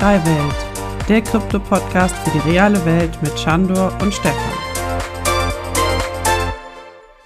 Web3 Welt, der Krypto-Podcast für die reale Welt mit Chandor und Stefan.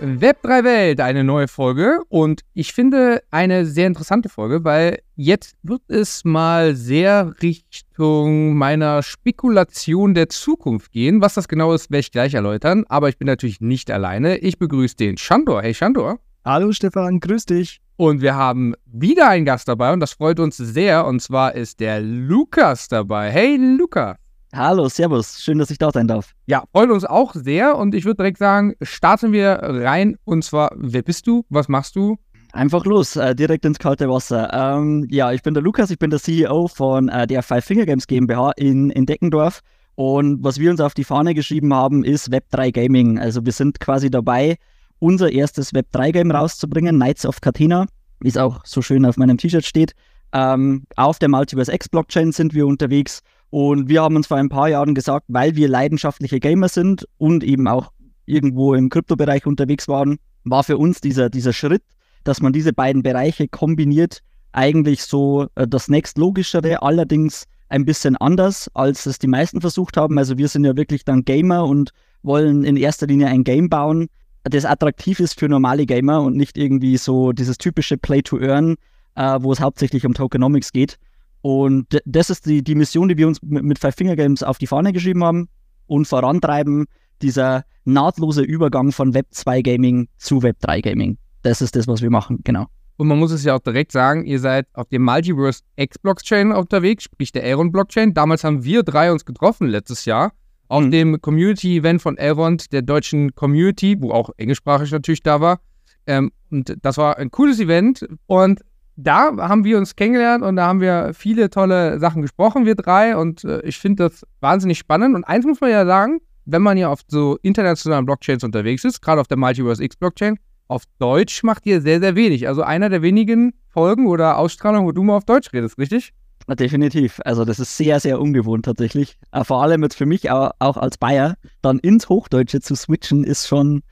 Web3 Welt, eine neue Folge und ich finde eine sehr interessante Folge, weil jetzt wird es mal sehr Richtung meiner Spekulation der Zukunft gehen. Was das genau ist, werde ich gleich erläutern, aber ich bin natürlich nicht alleine. Ich begrüße den Chandor. Hey Chandor. Hallo Stefan, grüß dich. Und wir haben wieder einen Gast dabei und das freut uns sehr. Und zwar ist der Lukas dabei. Hey Lukas. Hallo, Servus. Schön, dass ich da sein darf. Ja, freut uns auch sehr. Und ich würde direkt sagen, starten wir rein. Und zwar, wer bist du? Was machst du? Einfach los, äh, direkt ins kalte Wasser. Ähm, ja, ich bin der Lukas, ich bin der CEO von äh, der Five Finger Games GmbH in, in Deckendorf. Und was wir uns auf die Fahne geschrieben haben, ist Web3 Gaming. Also wir sind quasi dabei, unser erstes Web3-Game rauszubringen, Knights of Catena, wie es auch so schön auf meinem T-Shirt steht. Ähm, auf der Multiverse X Blockchain sind wir unterwegs und wir haben uns vor ein paar Jahren gesagt, weil wir leidenschaftliche Gamer sind und eben auch irgendwo im Kryptobereich unterwegs waren, war für uns dieser, dieser Schritt, dass man diese beiden Bereiche kombiniert, eigentlich so äh, das nächstlogischere, allerdings ein bisschen anders, als es die meisten versucht haben. Also wir sind ja wirklich dann Gamer und wollen in erster Linie ein Game bauen, das attraktiv ist für normale Gamer und nicht irgendwie so dieses typische Play-to-Earn, äh, wo es hauptsächlich um Tokenomics geht. Und das ist die, die Mission, die wir uns mit, mit Five Finger Games auf die Fahne geschrieben haben und vorantreiben, dieser nahtlose Übergang von Web 2 Gaming zu Web 3 Gaming. Das ist das, was wir machen, genau. Und man muss es ja auch direkt sagen, ihr seid auf dem Multiverse X Blockchain unterwegs, sprich der Aaron Blockchain. Damals haben wir drei uns getroffen letztes Jahr auf mhm. dem Community-Event von Elrond, der deutschen Community, wo auch englischsprachig natürlich da war. Ähm, und das war ein cooles Event. Und da haben wir uns kennengelernt und da haben wir viele tolle Sachen gesprochen, wir drei. Und äh, ich finde das wahnsinnig spannend. Und eins muss man ja sagen, wenn man ja auf so internationalen Blockchains unterwegs ist, gerade auf der Multiverse X Blockchain, auf Deutsch macht ihr sehr, sehr wenig. Also einer der wenigen Folgen oder Ausstrahlungen, wo du mal auf Deutsch redest, richtig? Definitiv. Also das ist sehr, sehr ungewohnt tatsächlich. Äh, vor allem jetzt für mich auch, auch als Bayer, dann ins Hochdeutsche zu switchen, ist schon,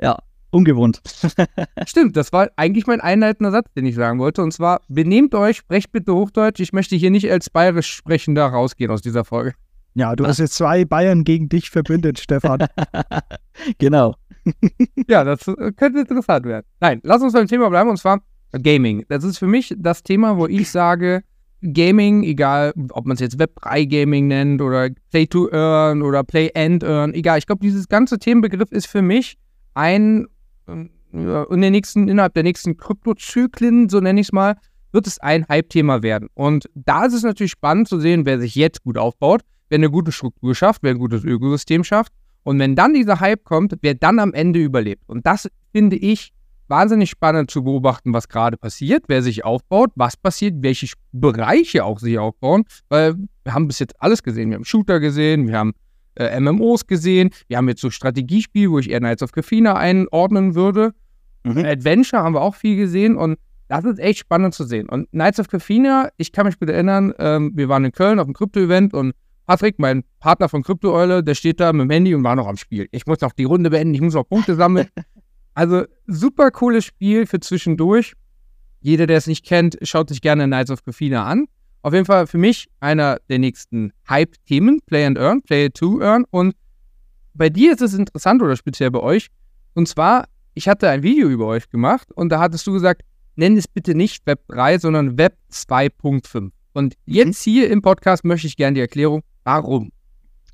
ja, ungewohnt. Stimmt, das war eigentlich mein einleitender Satz, den ich sagen wollte. Und zwar, benehmt euch, sprecht bitte Hochdeutsch. Ich möchte hier nicht als bayerisch Sprechender rausgehen aus dieser Folge. Ja, du hast jetzt zwei Bayern gegen dich verbündet, Stefan. genau. ja, das äh, könnte interessant werden. Nein, lass uns beim Thema bleiben und zwar Gaming. Das ist für mich das Thema, wo ich sage, Gaming, egal ob man es jetzt Web3-Gaming nennt oder Play-to-Earn oder Play-and-Earn, egal. Ich glaube, dieses ganze Themenbegriff ist für mich ein, ähm, in der nächsten, innerhalb der nächsten Kryptozyklen, so nenne ich es mal, wird es ein Hype-Thema werden. Und da ist es natürlich spannend zu sehen, wer sich jetzt gut aufbaut, wer eine gute Struktur schafft, wer ein gutes Ökosystem schafft. Und wenn dann dieser Hype kommt, wer dann am Ende überlebt. Und das finde ich wahnsinnig spannend zu beobachten, was gerade passiert, wer sich aufbaut, was passiert, welche Bereiche auch sich aufbauen, weil wir haben bis jetzt alles gesehen. Wir haben Shooter gesehen, wir haben äh, MMOs gesehen, wir haben jetzt so Strategiespiel, wo ich eher Knights of Cafina einordnen würde. Mhm. Adventure haben wir auch viel gesehen und das ist echt spannend zu sehen. Und Knights of Cafina, ich kann mich gut erinnern, ähm, wir waren in Köln auf einem Krypto-Event und Patrick, mein Partner von Krypto-Eule, der steht da mit dem Handy und war noch am Spiel. Ich muss noch die Runde beenden, ich muss noch Punkte sammeln. Also super cooles Spiel für zwischendurch. Jeder, der es nicht kennt, schaut sich gerne Knights of Cafina an. Auf jeden Fall für mich einer der nächsten Hype-Themen, Play and Earn, Play to Earn. Und bei dir ist es interessant oder speziell bei euch. Und zwar, ich hatte ein Video über euch gemacht und da hattest du gesagt, nenn es bitte nicht Web 3, sondern Web 2.5. Und jetzt mhm. hier im Podcast möchte ich gerne die Erklärung, warum.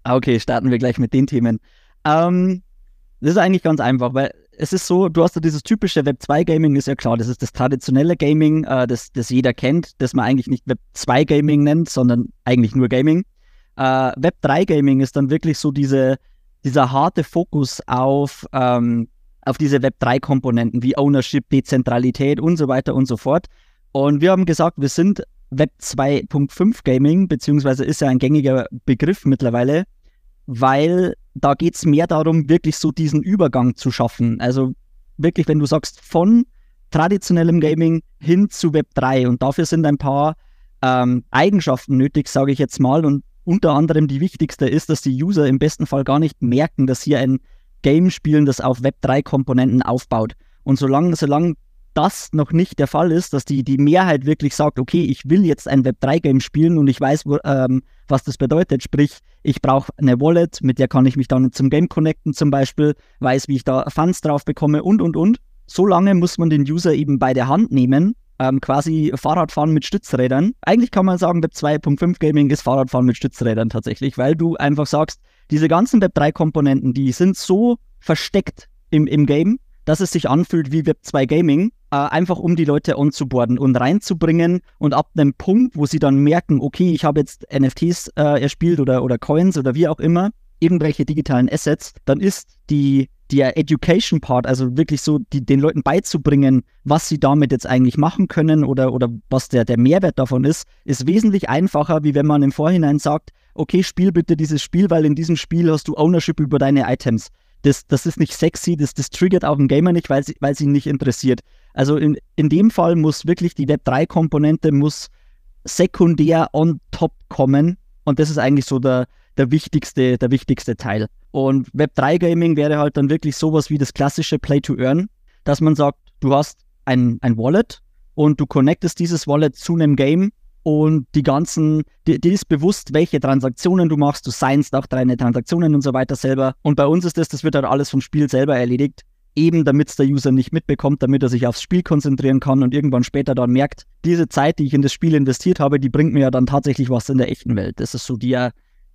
Ah, okay, starten wir gleich mit den Themen. Ähm, das ist eigentlich ganz einfach, weil es ist so, du hast ja dieses typische Web 2 Gaming, ist ja klar, das ist das traditionelle Gaming, äh, das, das jeder kennt, das man eigentlich nicht Web 2 Gaming nennt, sondern eigentlich nur Gaming. Äh, Web 3 Gaming ist dann wirklich so diese, dieser harte Fokus auf, ähm, auf diese Web 3 Komponenten wie Ownership, Dezentralität und so weiter und so fort. Und wir haben gesagt, wir sind Web 2.5 Gaming, beziehungsweise ist ja ein gängiger Begriff mittlerweile, weil da geht es mehr darum, wirklich so diesen Übergang zu schaffen. Also wirklich, wenn du sagst, von traditionellem Gaming hin zu Web 3 und dafür sind ein paar ähm, Eigenschaften nötig, sage ich jetzt mal. Und unter anderem die wichtigste ist, dass die User im besten Fall gar nicht merken, dass sie ein Game spielen, das auf Web 3 Komponenten aufbaut. Und solange, solange das noch nicht der Fall ist, dass die, die Mehrheit wirklich sagt, okay, ich will jetzt ein Web3-Game spielen und ich weiß, wo, ähm, was das bedeutet. Sprich, ich brauche eine Wallet, mit der kann ich mich dann zum Game connecten zum Beispiel, weiß, wie ich da Funds drauf bekomme und, und, und. So lange muss man den User eben bei der Hand nehmen, ähm, quasi Fahrradfahren mit Stützrädern. Eigentlich kann man sagen, Web 2.5 Gaming ist Fahrradfahren mit Stützrädern tatsächlich, weil du einfach sagst, diese ganzen Web 3 Komponenten, die sind so versteckt im, im Game, dass es sich anfühlt wie Web 2 Gaming, äh, einfach um die Leute onzuboarden und reinzubringen und ab einem Punkt, wo sie dann merken, okay, ich habe jetzt NFTs äh, erspielt oder, oder Coins oder wie auch immer, irgendwelche digitalen Assets, dann ist die der Education Part, also wirklich so die, den Leuten beizubringen, was sie damit jetzt eigentlich machen können oder, oder was der, der Mehrwert davon ist, ist wesentlich einfacher, wie wenn man im Vorhinein sagt, okay, spiel bitte dieses Spiel, weil in diesem Spiel hast du Ownership über deine Items. Das, das ist nicht sexy, das, das triggert auch einen Gamer nicht, weil sie, weil ihn nicht interessiert. Also in, in dem Fall muss wirklich die Web3-Komponente muss sekundär on top kommen und das ist eigentlich so der, der wichtigste, der wichtigste Teil. Und Web3 Gaming wäre halt dann wirklich sowas wie das klassische Play to Earn, dass man sagt, du hast ein, ein Wallet und du connectest dieses Wallet zu einem Game und die ganzen, dir, ist bewusst, welche Transaktionen du machst, du signst auch deine Transaktionen und so weiter selber. Und bei uns ist das, das wird halt alles vom Spiel selber erledigt, eben damit es der User nicht mitbekommt, damit er sich aufs Spiel konzentrieren kann und irgendwann später dann merkt, diese Zeit, die ich in das Spiel investiert habe, die bringt mir ja dann tatsächlich was in der echten Welt. Das ist so der,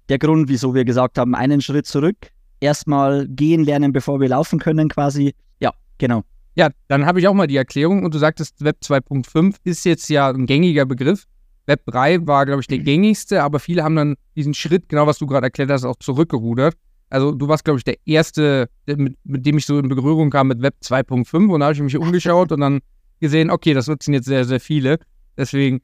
der Grund, wieso wir gesagt haben, einen Schritt zurück, erstmal gehen lernen, bevor wir laufen können, quasi. Ja, genau. Ja, dann habe ich auch mal die Erklärung und du sagtest, Web 2.5 ist jetzt ja ein gängiger Begriff. Web 3 war, glaube ich, der gängigste, aber viele haben dann diesen Schritt, genau was du gerade erklärt hast, auch zurückgerudert. Also du warst, glaube ich, der Erste, mit, mit, dem ich so in Berührung kam mit Web 2.5 und da habe ich mich umgeschaut und dann gesehen, okay, das nutzen jetzt sehr, sehr viele. Deswegen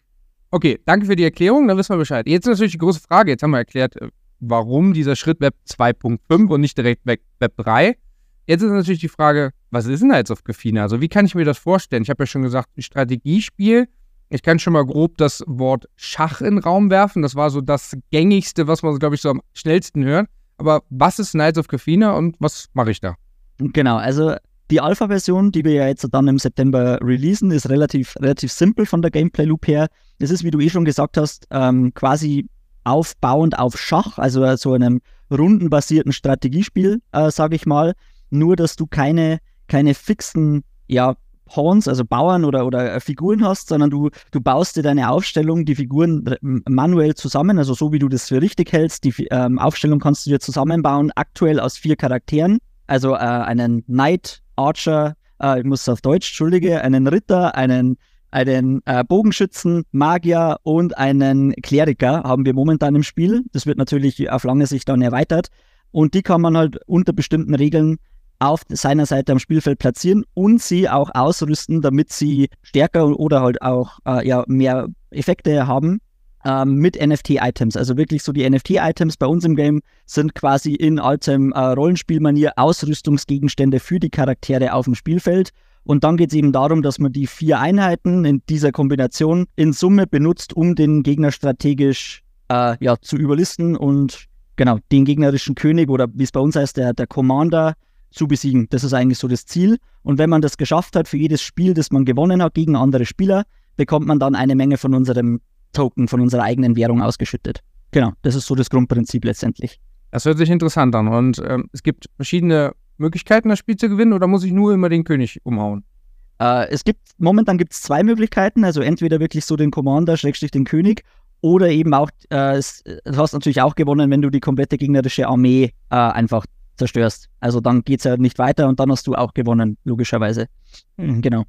Okay, danke für die Erklärung, dann wissen wir Bescheid. Jetzt natürlich die große Frage, jetzt haben wir erklärt, äh, warum dieser Schritt Web 2.5 und nicht direkt Web, 3. Jetzt ist natürlich die Frage, was ist denn jetzt auf Gefina? Also wie kann ich mir das vorstellen? Ich habe ja schon gesagt, ein Strategiespiel. Ich kann schon mal grob das Wort Schach in den Raum werfen. Das war so das gängigste, was man, glaube ich, so am schnellsten hört. Aber was ist Knights of Gefina und was mache ich da? Genau, also die Alpha-Version, die wir ja jetzt dann im September releasen, ist relativ, relativ simpel von der Gameplay-Loop her. Es ist, wie du eh schon gesagt hast, ähm, quasi aufbauend auf Schach, also so einem rundenbasierten Strategiespiel, äh, sage ich mal. Nur, dass du keine, keine fixen ja, Pawns, also Bauern oder, oder äh, Figuren hast, sondern du, du baust dir deine Aufstellung, die Figuren manuell zusammen, also so wie du das für richtig hältst. Die ähm, Aufstellung kannst du dir zusammenbauen, aktuell aus vier Charakteren. Also äh, einen Knight, Archer, äh, ich muss auf Deutsch, entschuldige, einen Ritter, einen, einen äh, Bogenschützen, Magier und einen Kleriker haben wir momentan im Spiel. Das wird natürlich auf lange Sicht dann erweitert. Und die kann man halt unter bestimmten Regeln auf seiner Seite am Spielfeld platzieren und sie auch ausrüsten, damit sie stärker oder halt auch äh, ja, mehr Effekte haben ähm, mit NFT-Items. Also wirklich so die NFT-Items bei uns im Game sind quasi in altem äh, Rollenspielmanier Ausrüstungsgegenstände für die Charaktere auf dem Spielfeld. Und dann geht es eben darum, dass man die vier Einheiten in dieser Kombination in Summe benutzt, um den Gegner strategisch äh, ja, zu überlisten und genau den gegnerischen König oder wie es bei uns heißt, der, der Commander zu besiegen. Das ist eigentlich so das Ziel. Und wenn man das geschafft hat für jedes Spiel, das man gewonnen hat gegen andere Spieler, bekommt man dann eine Menge von unserem Token von unserer eigenen Währung ausgeschüttet. Genau, das ist so das Grundprinzip letztendlich. Das hört sich interessant an. Und ähm, es gibt verschiedene Möglichkeiten, das Spiel zu gewinnen, oder muss ich nur immer den König umhauen? Äh, es gibt, momentan gibt es zwei Möglichkeiten, also entweder wirklich so den Commander, Schrägstrich den König, oder eben auch, äh, es, du hast natürlich auch gewonnen, wenn du die komplette gegnerische Armee äh, einfach zerstörst. Also dann geht es ja nicht weiter und dann hast du auch gewonnen, logischerweise. Mhm, genau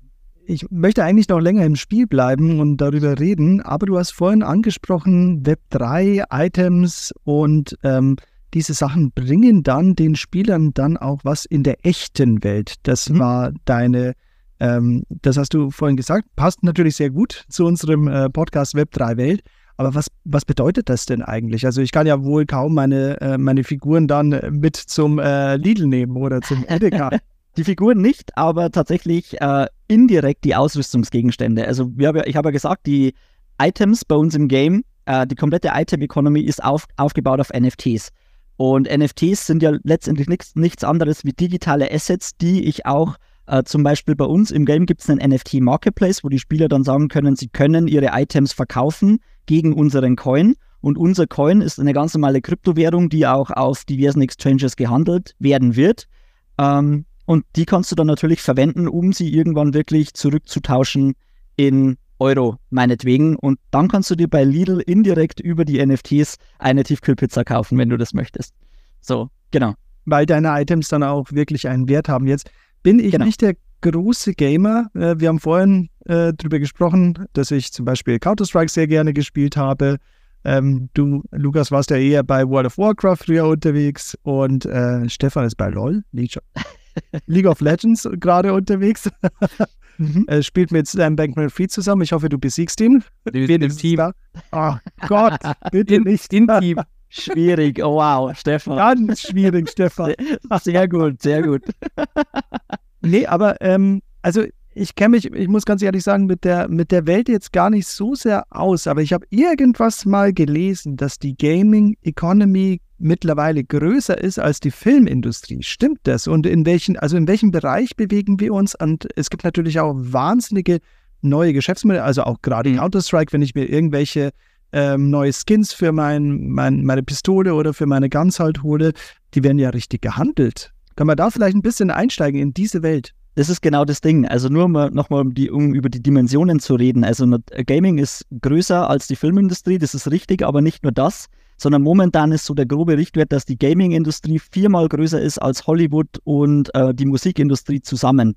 ich möchte eigentlich noch länger im Spiel bleiben und darüber reden, aber du hast vorhin angesprochen, Web3, Items und ähm, diese Sachen bringen dann den Spielern dann auch was in der echten Welt. Das mhm. war deine, ähm, das hast du vorhin gesagt, passt natürlich sehr gut zu unserem äh, Podcast Web3 Welt. Aber was, was bedeutet das denn eigentlich? Also ich kann ja wohl kaum meine, äh, meine Figuren dann mit zum äh, Lidl nehmen oder zum Edeka. Die Figuren nicht, aber tatsächlich äh, indirekt die Ausrüstungsgegenstände. Also haben, ich habe ja gesagt, die Items bei uns im Game, äh, die komplette Item-Economy ist auf, aufgebaut auf NFTs. Und NFTs sind ja letztendlich nichts, nichts anderes wie digitale Assets, die ich auch Äh, zum Beispiel bei uns im Game gibt es einen NFT-Marketplace, wo die Spieler dann sagen können, sie können ihre Items verkaufen gegen unseren Coin. Und unser Coin ist eine ganz normale Kryptowährung, die auch auf diversen Exchanges gehandelt werden wird. Ähm, und die kannst du dann natürlich verwenden, um sie irgendwann wirklich zurückzutauschen in Euro, meinetwegen. Und dann kannst du dir bei Lidl indirekt über die NFTs eine Tiefkühlpizza kaufen, wenn du das möchtest. So, genau. Weil deine Items dann auch wirklich einen Wert haben. Jetzt bin ich genau. nicht der große Gamer. Äh, wir haben vorhin äh, darüber gesprochen, dass ich zum Beispiel Counter-Strike sehr gerne gespielt habe. Ähm, du, Lukas, warst ja eher bei World of Warcraft früher unterwegs und äh, Stefan ist bei LOL, League of Legends gerade unterwegs. mhm. äh, spielt mit Sam Bankman Fried zusammen. Ich hoffe, du besiegst ihn. Im Team. Oh Gott, bitte in, nicht. Im Team. Schwierig, oh wow, Stefan. Ganz schwierig, Stefan. Sehr gut, sehr gut. Nee, aber ähm, also ich kenne mich, ich muss ganz ehrlich sagen, mit der, mit der Welt jetzt gar nicht so sehr aus, aber ich habe irgendwas mal gelesen, dass die Gaming Economy mittlerweile größer ist als die Filmindustrie. Stimmt das? Und in welchen, also in welchem Bereich bewegen wir uns? Und es gibt natürlich auch wahnsinnige neue Geschäftsmodelle, also auch gerade mhm. Counter-Strike, wenn ich mir irgendwelche ähm, neue Skins für mein, mein, meine Pistole oder für meine Guns halt hole, die werden ja richtig gehandelt. Können wir da vielleicht ein bisschen einsteigen in diese Welt? Das ist genau das Ding. Also nur mal nochmal, um, um über die Dimensionen zu reden. Also Gaming ist größer als die Filmindustrie, das ist richtig, aber nicht nur das, sondern momentan ist so der grobe Richtwert, dass die Gaming-Industrie viermal größer ist als Hollywood und äh, die Musikindustrie zusammen.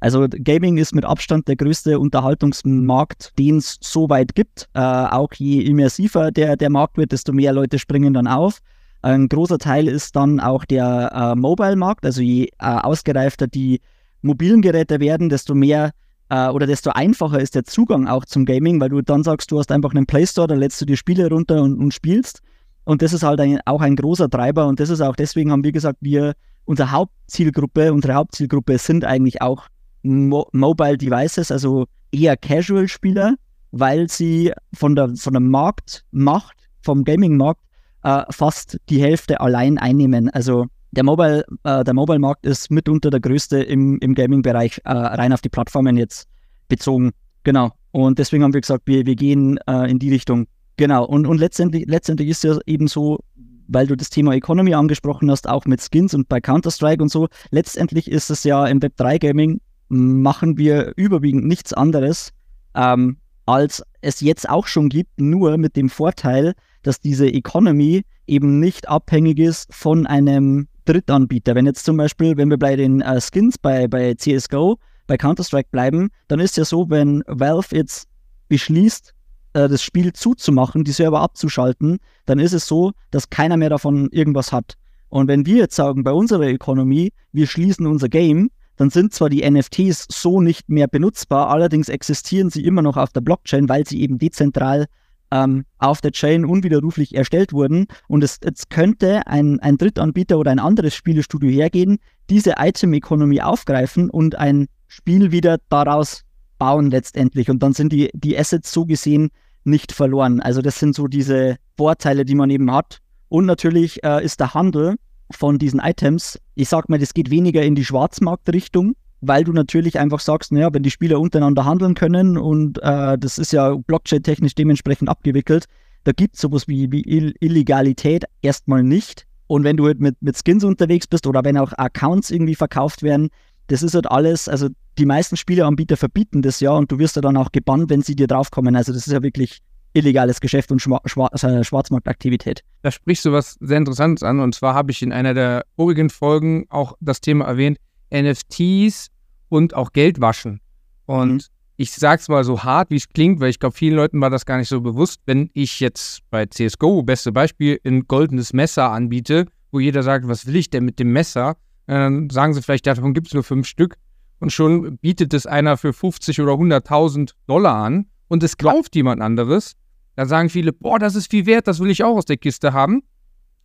Also Gaming ist mit Abstand der größte Unterhaltungsmarkt, den es so weit gibt. Äh, auch je immersiver der, der Markt wird, desto mehr Leute springen dann auf. Ein großer Teil ist dann auch der äh, Mobile-Markt. Also je äh, ausgereifter die mobilen Geräte werden, desto mehr äh, oder desto einfacher ist der Zugang auch zum Gaming, weil du dann sagst, du hast einfach einen Play Store, da lädst du dir Spiele runter und, und spielst. Und das ist halt ein, auch ein großer Treiber und das ist auch deswegen haben wir gesagt, wir unsere Hauptzielgruppe, unsere Hauptzielgruppe sind eigentlich auch Mo Mobile Devices, also eher Casual-Spieler, weil sie von der, von der Marktmacht, vom Gaming-Markt, äh, fast die Hälfte allein einnehmen. Also der Mobile, äh, der Mobile-Markt ist mitunter der größte im, im Gaming-Bereich, äh, rein auf die Plattformen jetzt bezogen. Genau. Und deswegen haben wir gesagt, wir, wir gehen äh, in die Richtung. Genau. Und, und letztendlich, letztendlich ist ja eben so, weil du das Thema Economy angesprochen hast, auch mit Skins und bei Counter-Strike und so. Letztendlich ist es ja im Web3-Gaming machen wir überwiegend nichts anderes, ähm, als es jetzt auch schon gibt, nur mit dem Vorteil, dass diese Economy eben nicht abhängig ist von einem Drittanbieter. Wenn jetzt zum Beispiel, wenn wir bei den äh, Skins bei, bei CSGO, bei Counter-Strike bleiben, dann ist ja so, wenn Valve jetzt beschließt, äh, das Spiel zuzumachen, die Server abzuschalten, dann ist es so, dass keiner mehr davon irgendwas hat. Und wenn wir jetzt sagen, bei unserer Economy, wir schließen unser Game, dann sind zwar die NFTs so nicht mehr benutzbar, allerdings existieren sie immer noch auf der Blockchain, weil sie eben dezentral ähm, auf der Chain unwiderruflich erstellt wurden. Und es, es könnte ein, ein Drittanbieter oder ein anderes Spielestudio hergehen, diese Item-Economy aufgreifen und ein Spiel wieder daraus bauen letztendlich. Und dann sind die, die Assets so gesehen nicht verloren. Also das sind so diese Vorteile, die man eben hat. Und natürlich äh, ist der Handel von diesen Items, ich sag mal, das geht weniger in die Schwarzmarktrichtung, weil du natürlich einfach sagst, naja, wenn die Spieler untereinander handeln können und äh, das ist ja Blockchain-technisch dementsprechend abgewickelt, da gibt es sowas wie, wie Ill Illegalität erstmal nicht. Und wenn du halt mit, mit Skins unterwegs bist oder wenn auch Accounts irgendwie verkauft werden, das ist halt alles, also die meisten Spieleanbieter verbieten das ja und du wirst ja dann auch gebannt, wenn sie dir draufkommen. Also das ist ja wirklich illegales Geschäft und Schwa Schwa äh, Schwarzmarktaktivität. Da sprichst du was sehr Interessantes an. Und zwar habe ich in einer der vorigen Folgen auch das Thema erwähnt, NFTs und auch Geldwaschen. Und mhm. ich sage es mal so hart, wie es klingt, weil ich glaube, vielen Leuten war das gar nicht so bewusst. Wenn ich jetzt bei CSGO, beste Beispiel, ein goldenes Messer anbiete, wo jeder sagt, was will ich denn mit dem Messer? Dann sagen sie vielleicht, davon gibt es nur fünf Stück. Und schon bietet es einer für 50 oder 100.000 Dollar an und es kauft jemand anderes. Da sagen viele, boah, das ist viel wert, das will ich auch aus der Kiste haben.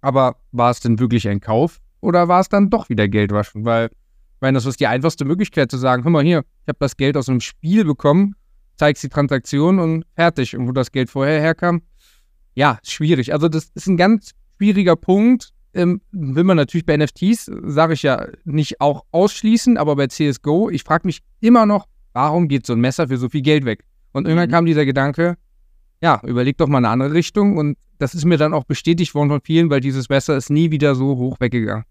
Aber war es denn wirklich ein Kauf oder war es dann doch wieder Geldwaschen? Weil, ich meine, das ist die einfachste Möglichkeit zu sagen, hör mal hier, ich habe das Geld aus einem Spiel bekommen, zeigst die Transaktion und fertig. Und wo das Geld vorher herkam, ja, schwierig. Also das ist ein ganz schwieriger Punkt. ähm, will man natürlich bei NFTs, sage ich ja, nicht auch ausschließen, aber bei CSGO, ich frage mich immer noch, warum geht so ein Messer für so viel Geld weg? Und irgendwann mhm. kam dieser Gedanke, ja, überleg doch mal eine andere Richtung und das ist mir dann auch bestätigt worden von vielen, weil dieses Messer ist nie wieder so hoch weggegangen.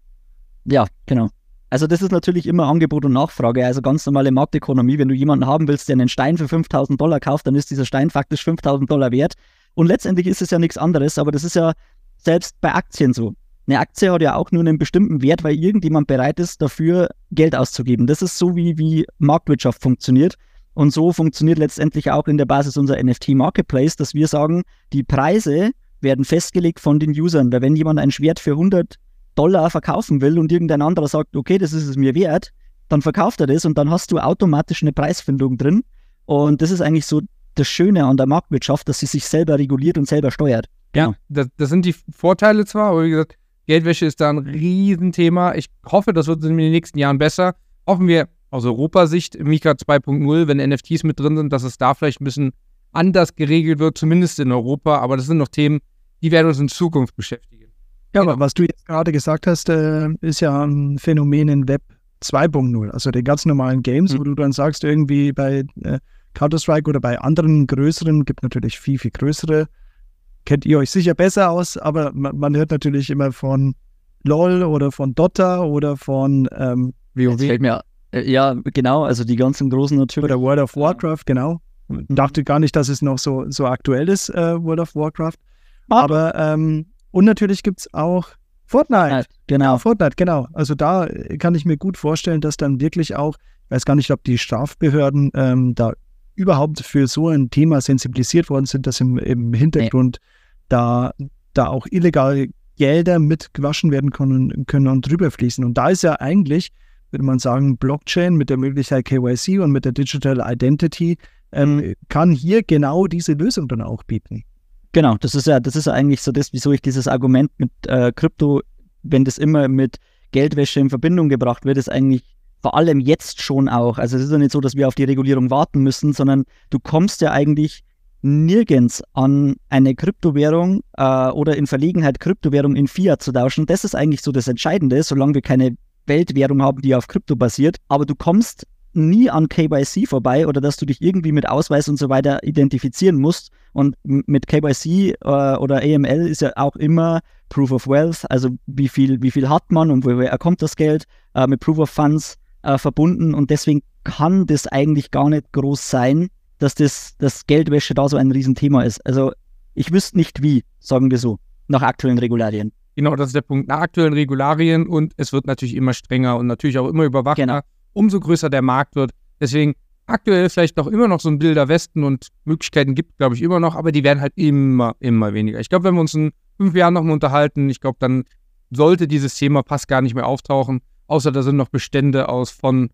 Ja, genau. Also das ist natürlich immer Angebot und Nachfrage, also ganz normale Marktökonomie. Wenn du jemanden haben willst, der einen Stein für 5000 Dollar kauft, dann ist dieser Stein faktisch 5000 Dollar wert. Und letztendlich ist es ja nichts anderes, aber das ist ja selbst bei Aktien so. Eine Aktie hat ja auch nur einen bestimmten Wert, weil irgendjemand bereit ist, dafür Geld auszugeben. Das ist so, wie, wie Marktwirtschaft funktioniert. Und so funktioniert letztendlich auch in der Basis unser NFT Marketplace, dass wir sagen, die Preise werden festgelegt von den Usern. Weil wenn jemand ein Schwert für 100 Dollar verkaufen will und irgendein anderer sagt, okay, das ist es mir wert, dann verkauft er das und dann hast du automatisch eine Preisfindung drin. Und das ist eigentlich so das Schöne an der Marktwirtschaft, dass sie sich selber reguliert und selber steuert. Ja, genau. das, das sind die Vorteile zwar, aber wie gesagt, Geldwäsche ist da ein Riesenthema. Ich hoffe, das wird in den nächsten Jahren besser. Hoffen wir aus Europasicht, Mika 2.0, wenn NFTs mit drin sind, dass es da vielleicht ein bisschen anders geregelt wird, zumindest in Europa. Aber das sind noch Themen, die werden uns in Zukunft beschäftigen. Ja, genau. aber was du jetzt gerade gesagt hast, äh, ist ja ein Phänomen in Web 2.0, also den ganz normalen Games, mhm. wo du dann sagst, irgendwie bei äh, Counter-Strike oder bei anderen größeren, gibt natürlich viel, viel größere, kennt ihr euch sicher besser aus, aber man, man hört natürlich immer von LOL oder von Dota oder von ähm, WoW. Fällt mir, äh, ja, genau, also die ganzen großen natürlich. Oder World of Warcraft, genau. Mhm. Dachte gar nicht, dass es noch so, so aktuell ist, äh, World of Warcraft. Aber ähm, und natürlich gibt es auch Fortnite. Genau. Fortnite, genau. Also da kann ich mir gut vorstellen, dass dann wirklich auch, ich weiß gar nicht, ob die Strafbehörden ähm, da überhaupt für so ein Thema sensibilisiert worden sind, dass im, im Hintergrund nee. da, da auch illegal Gelder mitgewaschen werden können, können und drüber fließen. Und da ist ja eigentlich, würde man sagen, Blockchain mit der Möglichkeit KYC und mit der Digital Identity ähm, mhm. kann hier genau diese Lösung dann auch bieten. Genau, das ist ja, das ist eigentlich so das, wieso ich dieses Argument mit äh, Krypto, wenn das immer mit Geldwäsche in Verbindung gebracht wird, ist eigentlich vor allem jetzt schon auch. Also es ist ja nicht so, dass wir auf die Regulierung warten müssen, sondern du kommst ja eigentlich nirgends an eine Kryptowährung äh, oder in Verlegenheit Kryptowährung in Fiat zu tauschen. Das ist eigentlich so das Entscheidende, solange wir keine Weltwährung haben, die auf Krypto basiert. Aber du kommst nie an KYC vorbei oder dass du dich irgendwie mit Ausweis und so weiter identifizieren musst. Und mit KYC äh, oder AML ist ja auch immer Proof of Wealth, also wie viel, wie viel hat man und woher kommt das Geld, äh, mit Proof of Funds äh, verbunden. Und deswegen kann das eigentlich gar nicht groß sein, dass das, das Geldwäsche da so ein Riesenthema ist. Also ich wüsste nicht wie, sagen wir so, nach aktuellen Regularien. Genau, das ist der Punkt. Nach aktuellen Regularien und es wird natürlich immer strenger und natürlich auch immer überwachter. Genau umso größer der Markt wird. Deswegen aktuell vielleicht noch immer noch so ein Bilder Westen und Möglichkeiten gibt, glaube ich, immer noch, aber die werden halt immer, immer weniger. Ich glaube, wenn wir uns in fünf Jahren nochmal unterhalten, ich glaube, dann sollte dieses Thema fast gar nicht mehr auftauchen, außer da sind noch Bestände aus von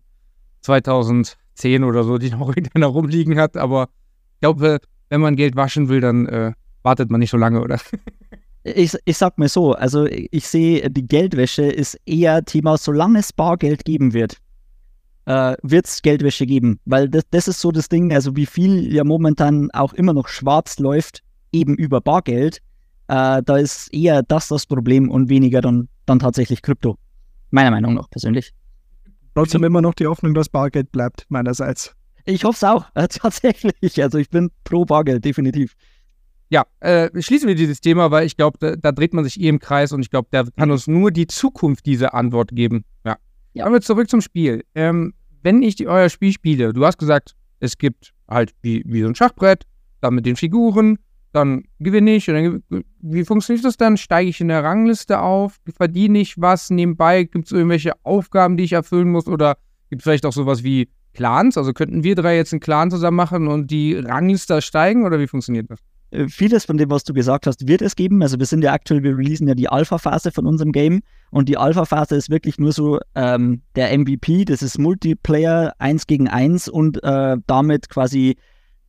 2010 oder so, die noch irgendeiner rumliegen hat, aber ich glaube, wenn man Geld waschen will, dann äh, wartet man nicht so lange, oder? Ich, ich sag mal so, also ich sehe, die Geldwäsche ist eher Thema, solange es Bargeld geben wird, äh, wird es Geldwäsche geben. Weil das, das ist so das Ding, also wie viel ja momentan auch immer noch schwarz läuft, eben über Bargeld, äh, da ist eher das das Problem und weniger dann, dann tatsächlich Krypto. Meiner Meinung nach persönlich. Trotzdem immer noch die Hoffnung, dass Bargeld bleibt, meinerseits. Ich hoffe es auch, äh, tatsächlich. Also ich bin pro Bargeld, definitiv. Ja, äh, schließen wir dieses Thema, weil ich glaube, da, da, dreht man sich eh im Kreis und ich glaube, da kann uns nur die Zukunft diese Antwort geben. Ja. Ja. Aber zurück zum Spiel. Ähm, wenn ich die, euer Spiel spiele, du hast gesagt, es gibt halt wie, wie so ein Schachbrett, dann mit den Figuren, dann gewinne ich. Dann, wie funktioniert das dann? Steige ich in der Rangliste auf? Verdiene ich was nebenbei? Gibt es irgendwelche Aufgaben, die ich erfüllen muss? Oder gibt es vielleicht auch sowas wie Clans? Also könnten wir drei jetzt einen Clan zusammen machen und die Rangliste steigen? Oder wie funktioniert das? Äh, vieles von dem, was du gesagt hast, wird es geben. Also wir sind ja aktuell, wir releasen ja die Alpha-Phase von unserem Game und die Alpha-Phase ist wirklich nur so ähm, der MVP, das ist Multiplayer 1 gegen 1 und äh, damit quasi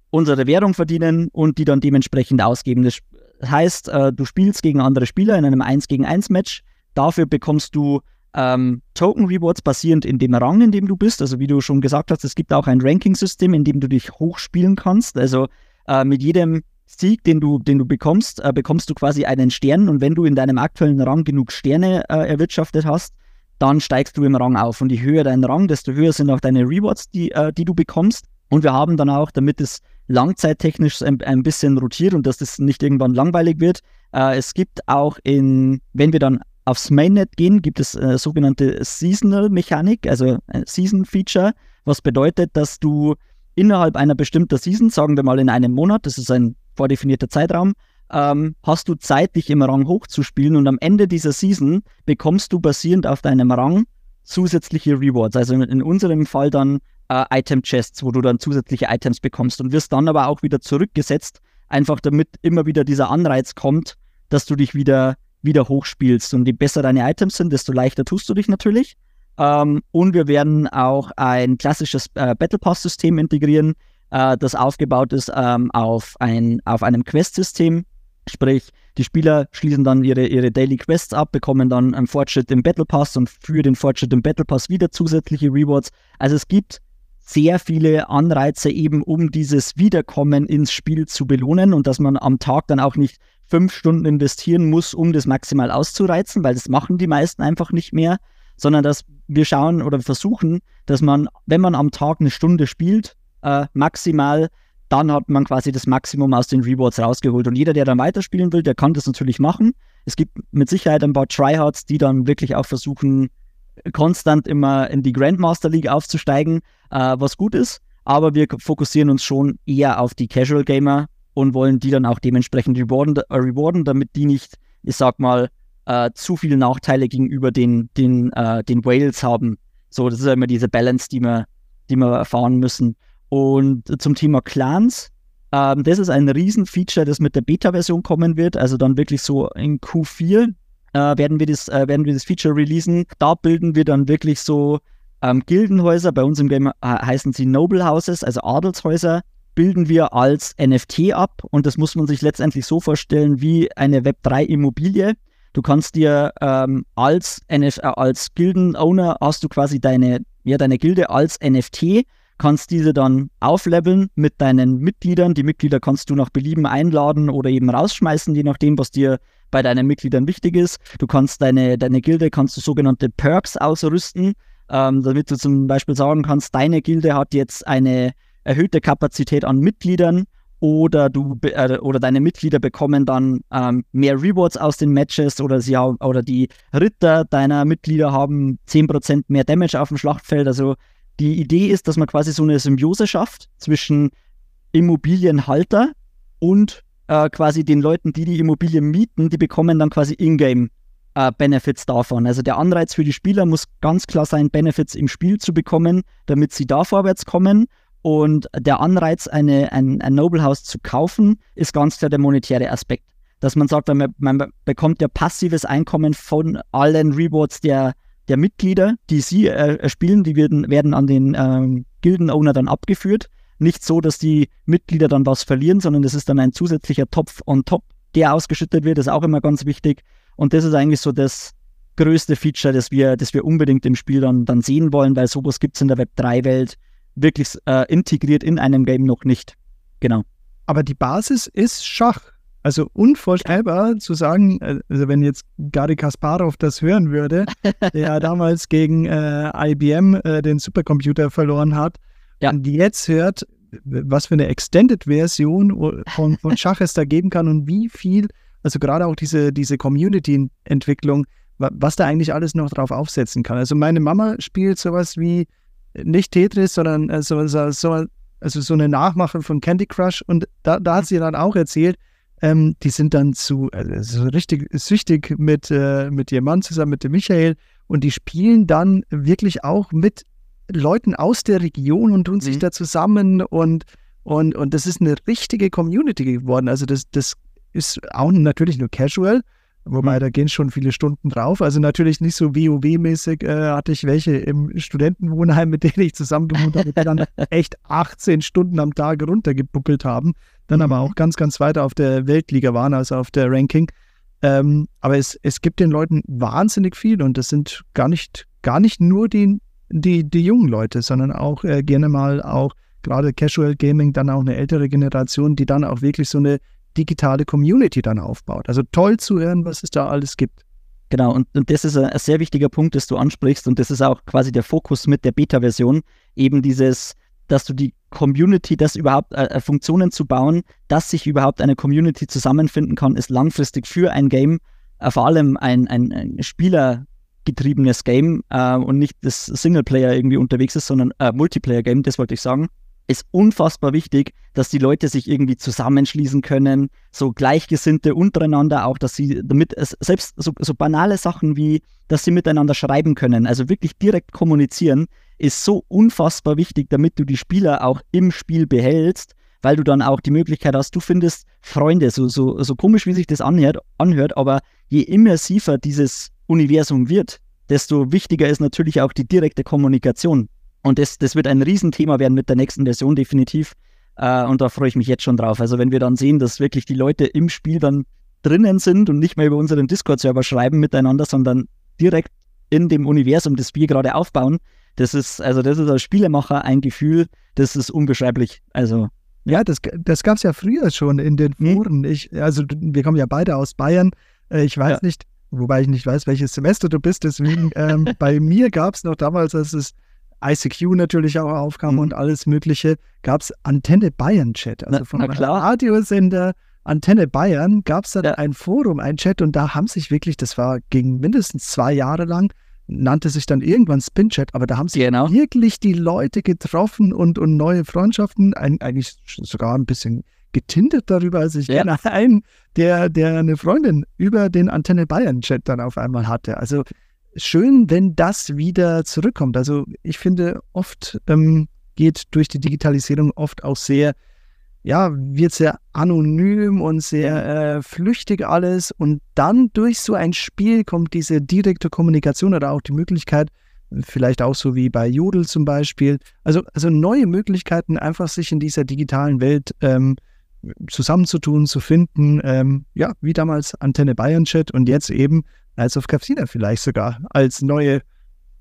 unsere Währung verdienen und die dann dementsprechend ausgeben. Das heißt, äh, du spielst gegen andere Spieler in einem 1 gegen 1 Match. Dafür bekommst du ähm, Token Rewards basierend in dem Rang, in dem du bist. Also wie du schon gesagt hast, es gibt auch ein Ranking-System, in dem du dich hochspielen kannst. Also äh, mit jedem Sieg, den du, den du bekommst, äh, bekommst du quasi einen Stern und wenn du in deinem aktuellen Rang genug Sterne äh, erwirtschaftet hast, dann steigst du im Rang auf. Und je höher dein Rang, desto höher sind auch deine Rewards, die, äh, die du bekommst. Und wir haben dann auch, damit es langzeittechnisch ein, ein bisschen rotiert und dass das nicht irgendwann langweilig wird, äh, es gibt auch in, wenn wir dann aufs Mainnet gehen, gibt es äh, sogenannte Seasonal Mechanik, also ein Season Feature, was bedeutet, dass du innerhalb einer bestimmten Season, sagen wir mal in einem Monat, das ist ein vordefinierter Zeitraum, ähm, hast du Zeit, dich im Rang hochzuspielen und am Ende dieser Season bekommst du basierend auf deinem Rang zusätzliche Rewards. Also in, in unserem Fall dann äh, Item-Chests, wo du dann zusätzliche Items bekommst und wirst dann aber auch wieder zurückgesetzt, einfach damit immer wieder dieser Anreiz kommt, dass du dich wieder, wieder hochspielst. Und je besser deine Items sind, desto leichter tust du dich natürlich. Ähm, und wir werden auch ein klassisches äh, Battle Pass-System integrieren, äh, das aufgebaut ist ähm, auf, ein, auf einem Quest-System. Sprich, die Spieler schließen dann ihre, ihre Daily Quests ab, bekommen dann einen Fortschritt im Battle Pass und für den Fortschritt im Battle Pass wieder zusätzliche Rewards. Also es gibt sehr viele Anreize eben, um dieses Wiederkommen ins Spiel zu belohnen und dass man am Tag dann auch nicht fünf Stunden investieren muss, um das maximal auszureizen, weil das machen die meisten einfach nicht mehr, sondern dass wir schauen oder versuchen, dass man, wenn man am Tag eine Stunde spielt, äh, maximal, dann hat man quasi das Maximum aus den Rewards rausgeholt. Und jeder, der dann weiterspielen will, der kann das natürlich machen. Es gibt mit Sicherheit ein paar Tryhards, die dann wirklich auch versuchen, konstant immer in die Grandmaster League aufzusteigen, äh, was gut ist. Aber wir fokussieren uns schon eher auf die Casual Gamer und wollen die dann auch dementsprechend rewarden, äh, rewarden damit die nicht, ich sag mal, äh, zu viele Nachteile gegenüber den, den, äh, den Whales haben. So, das ist ja immer diese Balance, die wir, die wir erfahren müssen. Und zum Thema Clans, ähm, das ist ein Riesenfeature, das mit der Beta-Version kommen wird. Also dann wirklich so in Q4 äh, werden, wir das, äh, werden wir das Feature releasen. Da bilden wir dann wirklich so ähm, Gildenhäuser. Bei uns im Game äh, heißen sie Noble Houses, also Adelshäuser bilden wir als NFT ab und das muss man sich letztendlich so vorstellen wie eine Web3-Immobilie. Du kannst dir ähm, als, NF äh, als Gilden-Owner hast du quasi deine, ja, deine Gilde als NFT kannst diese dann aufleveln mit deinen Mitgliedern. Die Mitglieder kannst du nach Belieben einladen oder eben rausschmeißen, je nachdem, was dir bei deinen Mitgliedern wichtig ist. Du kannst deine, deine Gilde, kannst du sogenannte Perks ausrüsten, ähm, damit du zum Beispiel sagen kannst, deine Gilde hat jetzt eine erhöhte Kapazität an Mitgliedern oder du äh, oder deine Mitglieder bekommen dann ähm, mehr Rewards aus den Matches oder sie haben, oder die Ritter deiner Mitglieder haben 10% mehr Damage auf dem Schlachtfeld. Also die Idee ist, dass man quasi so eine Symbiose schafft zwischen Immobilienhalter und äh, quasi den Leuten, die die Immobilien mieten, die bekommen dann quasi Ingame äh, Benefits davon. Also der Anreiz für die Spieler muss ganz klar sein, Benefits im Spiel zu bekommen, damit sie da vorwärts kommen. Und der Anreiz, eine, ein, ein Noble House zu kaufen, ist ganz klar der monetäre Aspekt. Dass man sagt, man, man bekommt ja passives Einkommen von allen Rewards der, der Mitglieder, die sie äh, spielen, die werden, werden an den ähm, Gilden-Owner dann abgeführt. Nicht so, dass die Mitglieder dann was verlieren, sondern das ist dann ein zusätzlicher Topf on top, der ausgeschüttet wird, ist auch immer ganz wichtig. Und das ist eigentlich so das größte Feature, das wir, das wir unbedingt im Spiel dann, dann sehen wollen, weil sowas gibt es in der Web3-Welt wirklich äh, integriert in einem Game noch nicht. Genau. Aber die Basis ist Schach. Also unvorstellbar zu sagen, äh, also wenn jetzt Gary Kasparov das hören würde, der damals gegen äh, IBM äh, den Supercomputer verloren hat ja. und jetzt hört, was für eine Extended-Version von, von Schach es da geben kann und wie viel, also gerade auch diese, diese Community-Entwicklung, was da eigentlich alles noch drauf aufsetzen kann. Also meine Mama spielt sowas wie nicht Tetris, sondern äh, so, so, so, also so eine Nachmache von Candy Crush und da, da hat sie dann auch erzählt, ähm, die sind dann zu, also richtig süchtig mit, äh, mit ihrem Mann zusammen, mit dem Michael. Und die spielen dann wirklich auch mit Leuten aus der Region und tun mhm. sich da zusammen und, und, und das ist eine richtige Community geworden. Also das, das ist auch natürlich nur casual, Wobei, mhm. da gehen schon viele Stunden drauf. Also natürlich nicht so WoW-mäßig äh, hatte ich welche im Studentenwohnheim, mit denen ich zusammen gewohnt habe, die dann echt 18 Stunden am Tag runtergebuckelt haben. Dann mhm. aber auch ganz, ganz weiter auf der Weltliga waren, also auf der Ranking. Ähm, aber es, es gibt den Leuten wahnsinnig viel und das sind gar nicht, gar nicht nur die, die, die jungen Leute, sondern auch äh, gerne mal auch gerade Casual Gaming, dann auch eine ältere Generation, die dann auch wirklich so eine digitale Community dann aufbaut. Also toll zu hören, was es da alles gibt. Genau, und, und das ist ein, ein, sehr wichtiger Punkt, das du ansprichst, und das ist auch quasi der Fokus mit der Beta-Version, eben dieses, dass du die Community, das überhaupt äh, äh Funktionen zu bauen, dass sich überhaupt eine Community zusammenfinden kann, ist langfristig für ein Game, äh, vor allem ein, ein, ein spielergetriebenes Game äh, und nicht das Singleplayer irgendwie unterwegs ist, sondern äh, Multiplayer-Game, das wollte ich sagen ist unfassbar wichtig, dass die Leute sich irgendwie zusammenschließen können, so Gleichgesinnte untereinander auch, dass sie damit selbst so, so, banale Sachen wie, dass sie miteinander schreiben können, also wirklich direkt kommunizieren, ist so unfassbar wichtig, damit du die Spieler auch im Spiel behältst, weil du dann auch die Möglichkeit hast, du findest Freunde, so, so, so komisch wie sich das anhört, anhört, aber je immersiver dieses Universum wird, desto wichtiger ist natürlich auch die direkte Kommunikation und das, das wird ein Riesenthema werden mit der nächsten Version definitiv. Äh, und da freue ich mich jetzt schon drauf. Also wenn wir dann sehen, dass wirklich die Leute im Spiel dann drinnen sind und nicht mehr über unseren Discord-Server schreiben miteinander, sondern direkt in dem Universum, das wir gerade aufbauen, das ist, also das ist als Spielemacher ein Gefühl, das ist unbeschreiblich. Also ja, das, das gab es ja früher schon in den hm? Foren. Ich, also wir kommen ja beide aus Bayern. Äh, ich weiß ja. nicht, wobei ich nicht weiß, welches Semester du bist. Deswegen ähm, bei mir gab es noch damals, als es ICQ natürlich auch aufkam mhm. und alles Mögliche, gab es Antenne Bayern Chat. Also vom Radiosender Antenne Bayern gab es dann ja. ein Forum, ein Chat und da haben sich wirklich, das war gegen mindestens zwei Jahre lang, nannte sich dann irgendwann Spin Chat, aber da haben sich genau. wirklich die Leute getroffen und, und neue Freundschaften, ein, eigentlich sogar ein bisschen getintet darüber. Also ich ja. kenne einen, der, der eine Freundin über den Antenne Bayern Chat dann auf einmal hatte. Also schön, wenn das wieder zurückkommt. Also ich finde, oft ähm, geht durch die Digitalisierung oft auch sehr, ja, wird sehr anonym und sehr äh, flüchtig alles. Und dann durch so ein Spiel kommt diese direkte Kommunikation oder auch die Möglichkeit, vielleicht auch so wie bei Jodel zum Beispiel, also, also neue Möglichkeiten, einfach sich in dieser digitalen Welt ähm, zusammenzutun, zu finden. Ähm, ja, wie damals Antenne Bayern Chat und jetzt eben als auf Capsina vielleicht sogar, als neue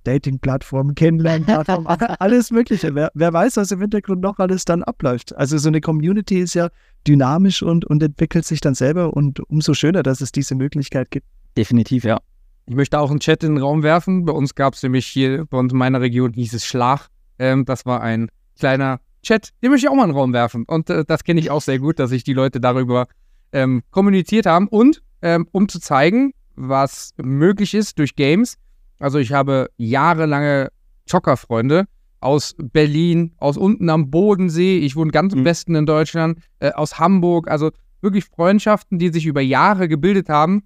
Dating-Plattform, Kennenlernen-Plattform, alles Mögliche. Wer, wer, weiß, was im Hintergrund noch alles dann abläuft. Also so eine Community ist ja dynamisch und, und entwickelt sich dann selber und umso schöner, dass es diese Möglichkeit gibt. Definitiv, ja. Ich möchte auch einen Chat in den Raum werfen. Bei uns gab es nämlich hier, bei uns in meiner Region hieß es Schlag. Ähm, das war ein kleiner Chat, den möchte ich auch mal in den Raum werfen. Und äh, das kenne ich auch sehr gut, dass sich die Leute darüber ähm, kommuniziert haben. Und ähm, um zu zeigen, was möglich ist durch Games. Also ich habe jahrelange Zockerfreunde aus Berlin, aus unten am Bodensee, ich wohne ganz im mhm. Westen in Deutschland, äh, aus Hamburg, also wirklich Freundschaften, die sich über Jahre gebildet haben.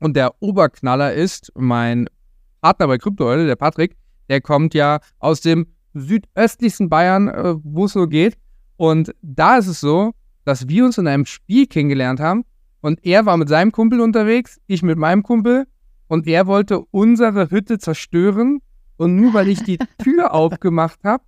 Und der Oberknaller ist mein Partner bei Kryptoeule, der Patrick, der kommt ja aus dem südöstlichsten Bayern, äh, wo es so geht. Und da ist es so, dass wir uns in einem Spiel kennengelernt haben, und er war mit seinem Kumpel unterwegs, ich mit meinem Kumpel. Und er wollte unsere Hütte zerstören. Und nur weil ich die Tür aufgemacht habe,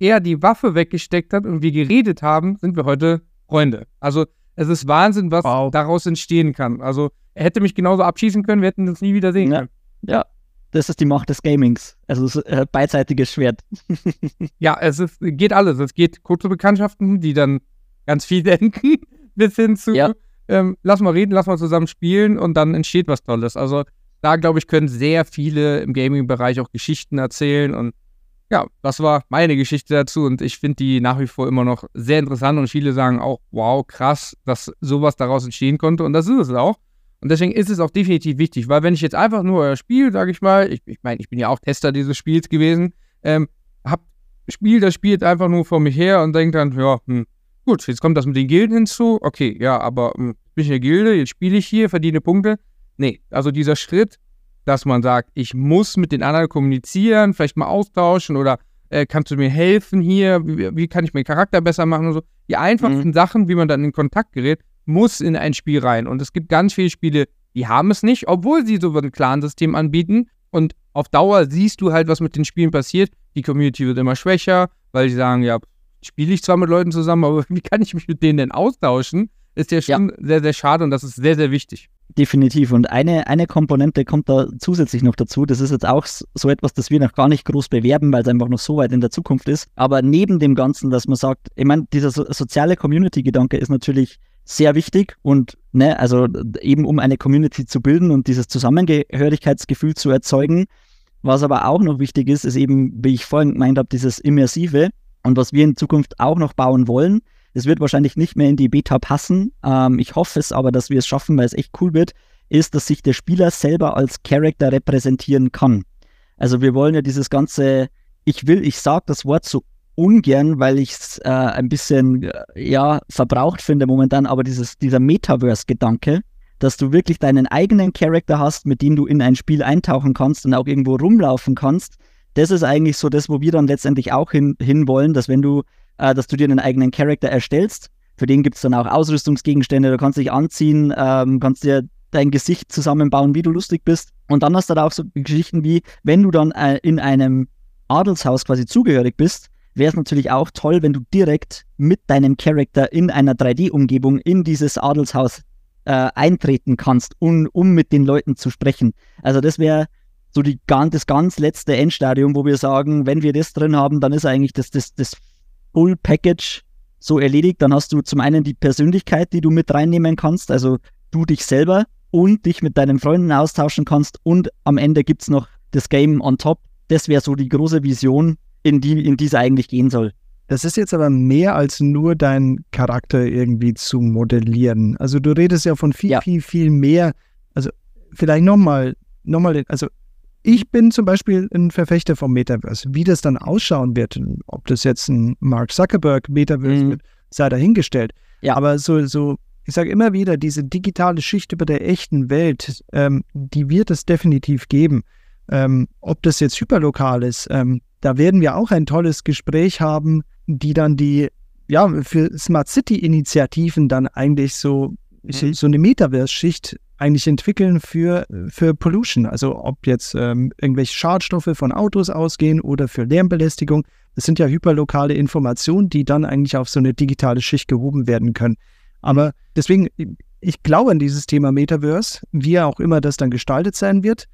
er die Waffe weggesteckt hat und wir geredet haben, sind wir heute Freunde. Also es ist Wahnsinn, was wow. daraus entstehen kann. Also er hätte mich genauso abschießen können, wir hätten uns nie wieder sehen können. Ja, das ist die Macht des Gamings. Also das äh, beidseitiges Schwert. ja, es ist, geht alles. Es geht kurze Bekanntschaften, die dann ganz viel denken, bis hin zu ja ähm, lass mal reden, lass mal zusammen spielen und dann entsteht was Tolles. Also da, glaube ich, können sehr viele im Gaming-Bereich auch Geschichten erzählen und ja, das war meine Geschichte dazu und ich finde die nach wie vor immer noch sehr interessant und viele sagen auch, wow, krass, dass sowas daraus entstehen konnte und das ist es auch. Und deswegen ist es auch definitiv wichtig, weil wenn ich jetzt einfach nur euer Spiel, sage ich mal, ich, ich meine, ich bin ja auch Tester dieses Spiels gewesen, ähm, hab Spiel, das spielt einfach nur vor mich her und denkt dann, ja, hm, Gut, jetzt kommt das mit den Gilden hinzu. Okay, ja, aber hm, bin ich in der Gilde, jetzt spiele ich hier, verdiene Punkte. Nee, also dieser Schritt, dass man sagt, ich muss mit den anderen kommunizieren, vielleicht mal austauschen oder äh, kannst du mir helfen hier, wie, wie, kann ich meinen Charakter besser machen und so. Die einfachsten mhm. Sachen, wie man dann in Kontakt gerät, muss in ein Spiel rein. Und es gibt ganz viele Spiele, die haben es nicht, obwohl sie so ein Clan-System anbieten. Und auf Dauer siehst du halt, was mit den Spielen passiert. Die Community wird immer schwächer, weil sie sagen, ja, spiele ich zwar mit Leuten zusammen, aber wie kann ich mich mit denen denn austauschen? Ist ja schon ja. sehr, sehr schade und das ist sehr, sehr wichtig. Definitiv. Und eine, eine Komponente kommt da zusätzlich noch dazu. Das ist jetzt auch so etwas, das wir noch gar nicht groß bewerben, weil es einfach noch so weit in der Zukunft ist. Aber neben dem Ganzen, dass man sagt, ich meine, dieser so, soziale Community-Gedanke ist natürlich sehr wichtig und ne, also eben um eine Community zu bilden und dieses Zusammengehörigkeitsgefühl zu erzeugen. Was aber auch noch wichtig ist, ist eben, wie ich vorhin gemeint habe, dieses Immersive und was wir in Zukunft auch noch bauen wollen. Es wird wahrscheinlich nicht mehr in die Beta passen. Ähm, ich hoffe es aber, dass wir es schaffen, weil es echt cool wird, ist, dass sich der Spieler selber als Character repräsentieren kann. Also wir wollen ja dieses ganze, ich will, ich sage das Wort so ungern, weil ich es äh, ein bisschen äh, ja verbraucht finde momentan, aber dieses, dieser Metaverse-Gedanke, dass du wirklich deinen eigenen Charakter hast, mit dem du in ein Spiel eintauchen kannst und auch irgendwo rumlaufen kannst. Das ist eigentlich so das, wo wir dann letztendlich auch hin, hin wollen, dass wenn du, äh, dass du dir einen eigenen Charakter erstellst, für den gibt es dann auch Ausrüstungsgegenstände, du kannst dich anziehen, ähm, kannst dir dein Gesicht zusammenbauen, wie du lustig bist. Und dann hast du da auch so Geschichten wie, wenn du dann äh, in einem Adelshaus quasi zugehörig bist, wäre es natürlich auch toll, wenn du direkt mit deinem Charakter in einer 3D-Umgebung in dieses Adelshaus äh, eintreten kannst, um, um mit den Leuten zu sprechen. Also das wäre so die, das ganz letzte Endstadium, wo wir sagen, wenn wir das drin haben, dann ist eigentlich das, das, das Full Package so erledigt. Dann hast du zum einen die Persönlichkeit, die du mit reinnehmen kannst, also du dich selber und dich mit deinen Freunden austauschen kannst und am Ende gibt es noch das Game on top. Das wäre so die große Vision, in die, in es eigentlich gehen soll. Das ist jetzt aber mehr als nur dein Charakter irgendwie zu modellieren. Also du redest ja von viel, ja. viel, viel mehr. Also vielleicht nochmal, nochmal, also ich bin zum Beispiel ein Verfechter vom Metaverse. Wie das dann ausschauen wird, ob das jetzt ein Mark Zuckerberg Metaverse mhm. wird, sei dahingestellt. Ja. Aber so, so, ich sage immer wieder, diese digitale Schicht über der echten Welt, ähm, die wird es definitiv geben. Ähm, ob das jetzt hyperlokal ist, ähm, da werden wir auch ein tolles Gespräch haben, die dann die, ja, für Smart City-Initiativen dann eigentlich so, mhm. so eine Metaverse-Schicht eigentlich entwickeln für, für Pollution. Also ob jetzt ähm, irgendwelche Schadstoffe von Autos ausgehen oder für Lärmbelästigung. Das sind ja hyperlokale Informationen, die dann eigentlich auf so eine digitale Schicht gehoben werden können. Aber deswegen, ich glaube an dieses Thema Metaverse, wie auch immer das dann gestaltet sein wird.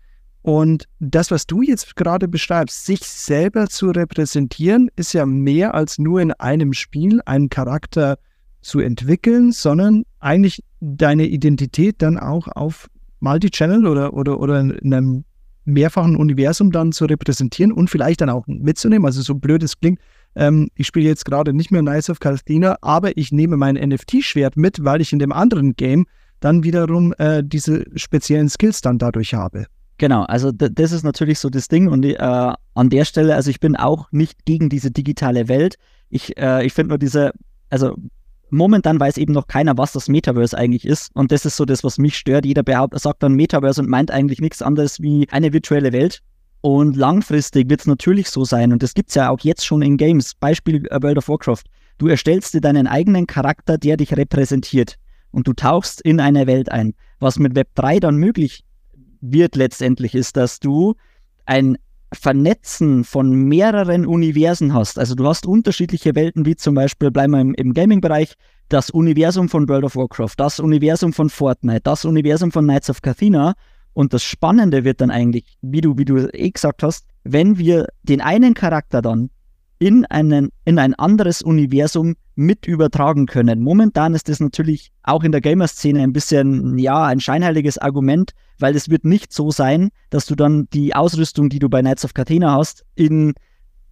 Und das, was du jetzt gerade beschreibst, sich selber zu repräsentieren, ist ja mehr als nur in einem Spiel einen Charakter zu entwickeln, sondern eigentlich deine Identität dann auch auf Multi-Channel oder, oder, oder in einem mehrfachen Universum dann zu repräsentieren und vielleicht dann auch mitzunehmen. Also so blöd es klingt, ähm, ich spiele jetzt gerade nicht mehr Nice of Castina, aber ich nehme mein NFT-Schwert mit, weil ich in dem anderen Game dann wiederum äh, diese speziellen Skills dann dadurch habe. Genau, also das ist natürlich so das Ding und äh, an der Stelle, also ich bin auch nicht gegen diese digitale Welt. Ich, äh, ich finde nur diese, also momentan weiß eben noch keiner, was das Metaverse eigentlich ist und das ist so das, was mich stört. Jeder behauptet, sagt dann Metaverse und meint eigentlich nichts anderes wie eine virtuelle Welt. Und langfristig wird es natürlich so sein und das gibt es ja auch jetzt schon in Games. Beispiel äh, World of Warcraft. Du erstellst dir deinen eigenen Charakter, der dich repräsentiert und du tauchst in eine Welt ein. Was mit Web 3 dann möglich wird letztendlich, ist, dass du ein Vernetzen von mehreren Universen hast. Also du hast unterschiedliche Welten, wie zum Beispiel, bleiben wir im, im Gaming-Bereich, das Universum von World of Warcraft, das Universum von Fortnite, das Universum von Knights of Cathena. Und das Spannende wird dann eigentlich, wie du, wie du eh gesagt hast, wenn wir den einen Charakter dann in, einen, in ein anderes Universum mit übertragen können. Momentan ist das natürlich auch in der Gamer-Szene ein bisschen, ja, ein scheinheiliges Argument, weil es wird nicht so sein, dass du dann die Ausrüstung, die du bei Knights of Catena hast, in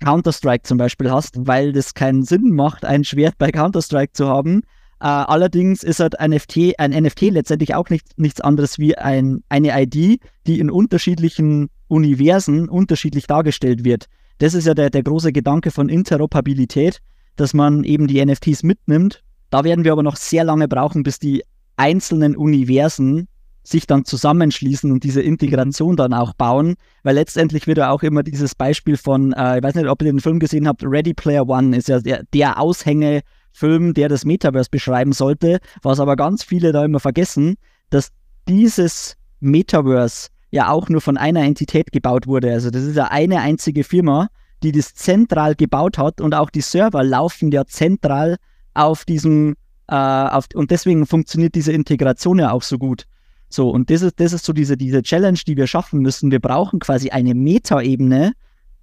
Counter-Strike zum Beispiel hast, weil das keinen Sinn macht, ein Schwert bei Counter-Strike zu haben. Äh, allerdings ist halt ein NFT, ein NFT letztendlich auch nicht, nichts anderes wie ein, eine ID, die in unterschiedlichen Universen unterschiedlich dargestellt wird. Das ist ja der, der große Gedanke von Interoperabilität, dass man eben die NFTs mitnimmt. Da werden wir aber noch sehr lange brauchen, bis die einzelnen Universen sich dann zusammenschließen und diese Integration dann auch bauen, weil letztendlich wird ja auch immer dieses Beispiel von, äh, ich weiß nicht, ob ihr den Film gesehen habt, Ready Player One ist ja der, der Aushängefilm, der das Metaverse beschreiben sollte, was aber ganz viele da immer vergessen, dass dieses Metaverse ja auch nur von einer Entität gebaut wurde. Also das ist ja eine einzige Firma, die das zentral gebaut hat und auch die Server laufen ja zentral auf diesem, äh, auf, und deswegen funktioniert diese Integration ja auch so gut. So, und das ist, das ist so diese, diese Challenge, die wir schaffen müssen. Wir brauchen quasi eine Metaebene,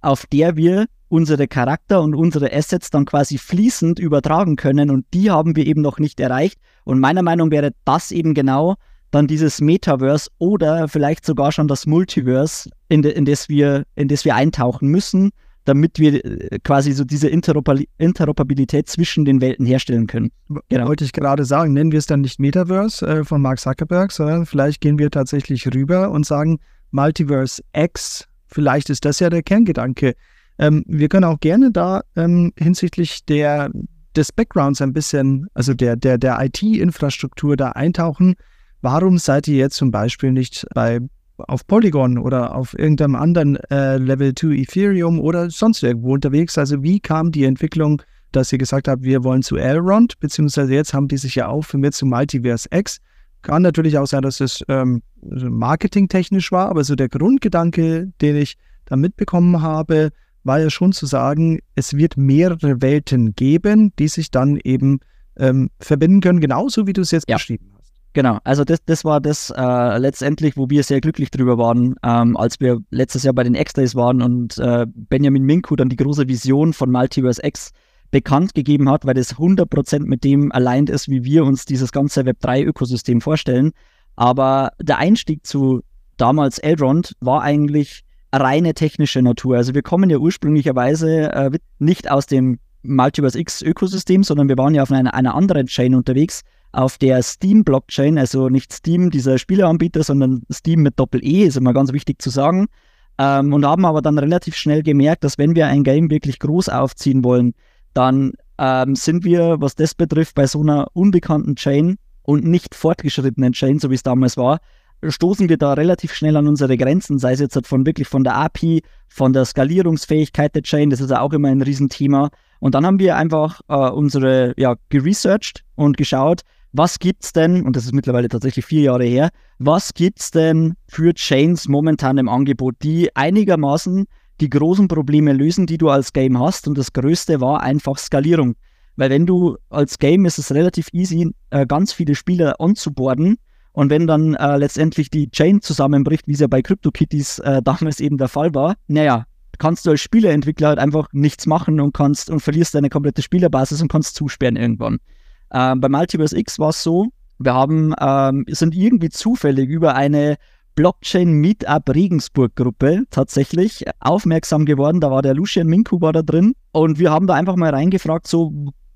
auf der wir unsere Charakter und unsere Assets dann quasi fließend übertragen können und die haben wir eben noch nicht erreicht. Und meiner Meinung wäre das eben genau dann dieses Metaverse oder vielleicht sogar schon das Multiverse, in, de, in, das, wir, in das wir eintauchen müssen, damit wir äh, quasi so diese Interoperabilität zwischen den Welten herstellen können. Genau. Wollte ich gerade sagen, nennen wir es dann nicht Metaverse äh, von Mark Zuckerberg, sondern vielleicht gehen wir tatsächlich rüber und sagen Multiverse X. Vielleicht ist das ja der Kerngedanke. Ähm, wir können auch gerne da ähm, hinsichtlich der, des Backgrounds ein bisschen, also der, der, der IT-Infrastruktur da eintauchen. Warum seid ihr jetzt zum Beispiel nicht bei auf Polygon oder auf irgendeinem anderen äh, Level 2 Ethereum oder sonst irgendwo unterwegs? Also wie kam die Entwicklung, dass ihr gesagt habt, wir wollen zu Elrond, beziehungsweise jetzt haben die sich ja auch für mir zu Multiverse X. Kann natürlich auch sein, dass es ähm, marketingtechnisch war, aber so der Grundgedanke, den ich da mitbekommen habe, war ja schon zu sagen, es wird mehrere Welten geben, die sich dann eben ähm, verbinden können, genauso wie du es jetzt ja. beschrieben hast. Genau, also das, das war das äh, letztendlich, wo wir sehr glücklich drüber waren, ähm, als wir letztes Jahr bei den X-Days waren und äh, Benjamin Minku dann die große Vision von Multiverse X bekannt gegeben hat, weil das 100% mit dem allein ist, wie wir uns dieses ganze Web3-Ökosystem vorstellen. Aber der Einstieg zu damals Elrond war eigentlich reine technische Natur. Also wir kommen ja ursprünglicherweise äh, nicht aus dem Multiverse X-Ökosystem, sondern wir waren ja auf einer, einer anderen Chain unterwegs, auf der Steam-Blockchain, also nicht Steam, dieser Spieleanbieter, sondern Steam mit Doppel-E, ist immer ganz wichtig zu sagen. Ähm, und haben aber dann relativ schnell gemerkt, dass wenn wir ein Game wirklich groß aufziehen wollen, dann ähm, sind wir, was das betrifft, bei so einer unbekannten Chain und nicht fortgeschrittenen Chain, so wie es damals war, stoßen wir da relativ schnell an unsere Grenzen, sei es jetzt von wirklich von der API, von der Skalierungsfähigkeit der Chain, das ist ja auch immer ein Riesenthema. Und dann haben wir einfach äh, unsere, ja, geresearched und geschaut, was gibt's denn, und das ist mittlerweile tatsächlich vier Jahre her, was gibt's denn für Chains momentan im Angebot, die einigermaßen die großen Probleme lösen, die du als Game hast. Und das Größte war einfach Skalierung. Weil wenn du als Game ist es relativ easy, äh, ganz viele Spieler anzuborden. Und wenn dann äh, letztendlich die Chain zusammenbricht, wie es ja bei CryptoKitties äh, damals eben der Fall war, naja, kannst du als Spieleentwickler halt einfach nichts machen und kannst und verlierst deine komplette Spielerbasis und kannst zusperren irgendwann. Ähm, bei Multiverse X war es so, wir haben, ähm, sind irgendwie zufällig über eine Blockchain Meetup Regensburg Gruppe tatsächlich aufmerksam geworden. Da war der Lucian Minku war da drin und wir haben da einfach mal reingefragt, so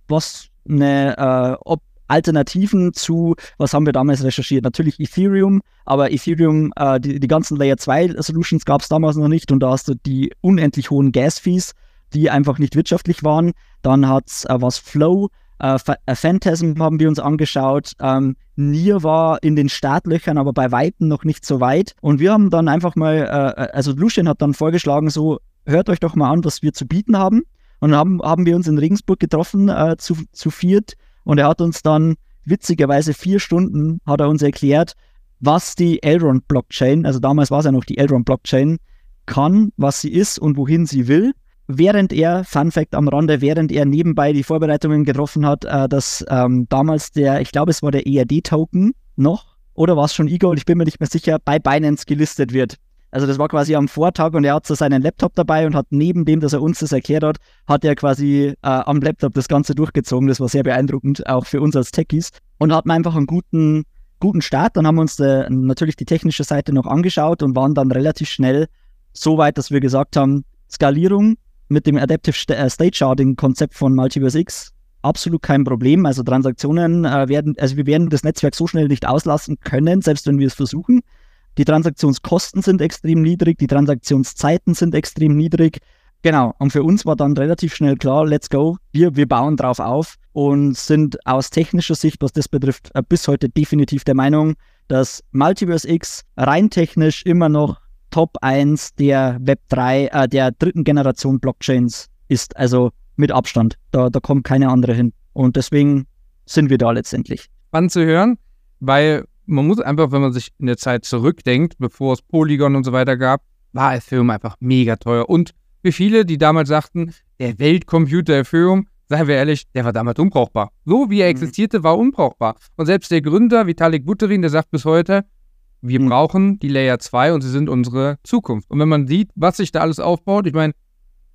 was eine, äh, ob Alternativen zu, was haben wir damals recherchiert? Natürlich Ethereum, aber Ethereum, äh, die, die ganzen Layer 2 Solutions gab es damals noch nicht und da hast du die unendlich hohen Gas-Fees, die einfach nicht wirtschaftlich waren. Dann hat es äh, was Flow, äh, äh, Phantasm haben wir uns angeschaut. Ähm, Nier war in den Startlöchern, aber bei Weitem noch nicht so weit. Und wir haben dann einfach mal, äh, äh, also Lucien hat dann vorgeschlagen, so, hört euch doch mal an, was wir zu bieten haben. Und dann haben, haben wir uns in Regensburg getroffen, äh, zu, zu viert. Und er hat uns dann witzigerweise vier Stunden, hat er uns erklärt, was die Elrond Blockchain, also damals war es ja noch die Elrond Blockchain, kann, was sie ist und wohin sie will während er, Fun Fact am Rande, während er nebenbei die Vorbereitungen getroffen hat, äh, dass ähm, damals der, ich glaube, es war der ERD-Token noch, oder war es schon Igor, ich bin mir nicht mehr sicher, bei Binance gelistet wird. Also das war quasi am Vortag und er hat so seinen Laptop dabei und hat neben dem, dass er uns das erklärt hat, hat er quasi äh, am Laptop das Ganze durchgezogen. Das war sehr beeindruckend, auch für uns als Techies. Und hatten einfach einen guten, guten Start. Dann haben wir uns de, natürlich die technische Seite noch angeschaut und waren dann relativ schnell so weit, dass wir gesagt haben, Skalierung mit dem Adaptive äh, State Sharding Konzept von Multiverse X absolut kein Problem. Also Transaktionen äh, werden, also wir werden das Netzwerk so schnell nicht auslassen können, selbst wenn wir es versuchen. Die Transaktionskosten sind extrem niedrig, die Transaktionszeiten sind extrem niedrig. Genau, und für uns war dann relativ schnell klar, let's go, wir, wir bauen drauf auf und sind aus technischer Sicht, was das betrifft, äh, bis heute definitiv der Meinung, dass Multiverse X rein technisch immer noch Top 1 der Web3, äh, der dritten Generation Blockchains ist. Also mit Abstand. Da, da kommt keine andere hin. Und deswegen sind wir da letztendlich. Spannend zu hören, weil man muss einfach, wenn man sich in der Zeit zurückdenkt, bevor es Polygon und so weiter gab, war Ethereum einfach mega teuer. Und für viele, die damals sagten, der Weltcomputer Ethereum, seien wir ehrlich, der war damals unbrauchbar. So wie er mhm. existierte, war unbrauchbar. Und selbst der Gründer, Vitalik Buterin, der sagt bis heute, wir mhm. brauchen die Layer 2 und sie sind unsere Zukunft. Und wenn man sieht, was sich da alles aufbaut, ich meine,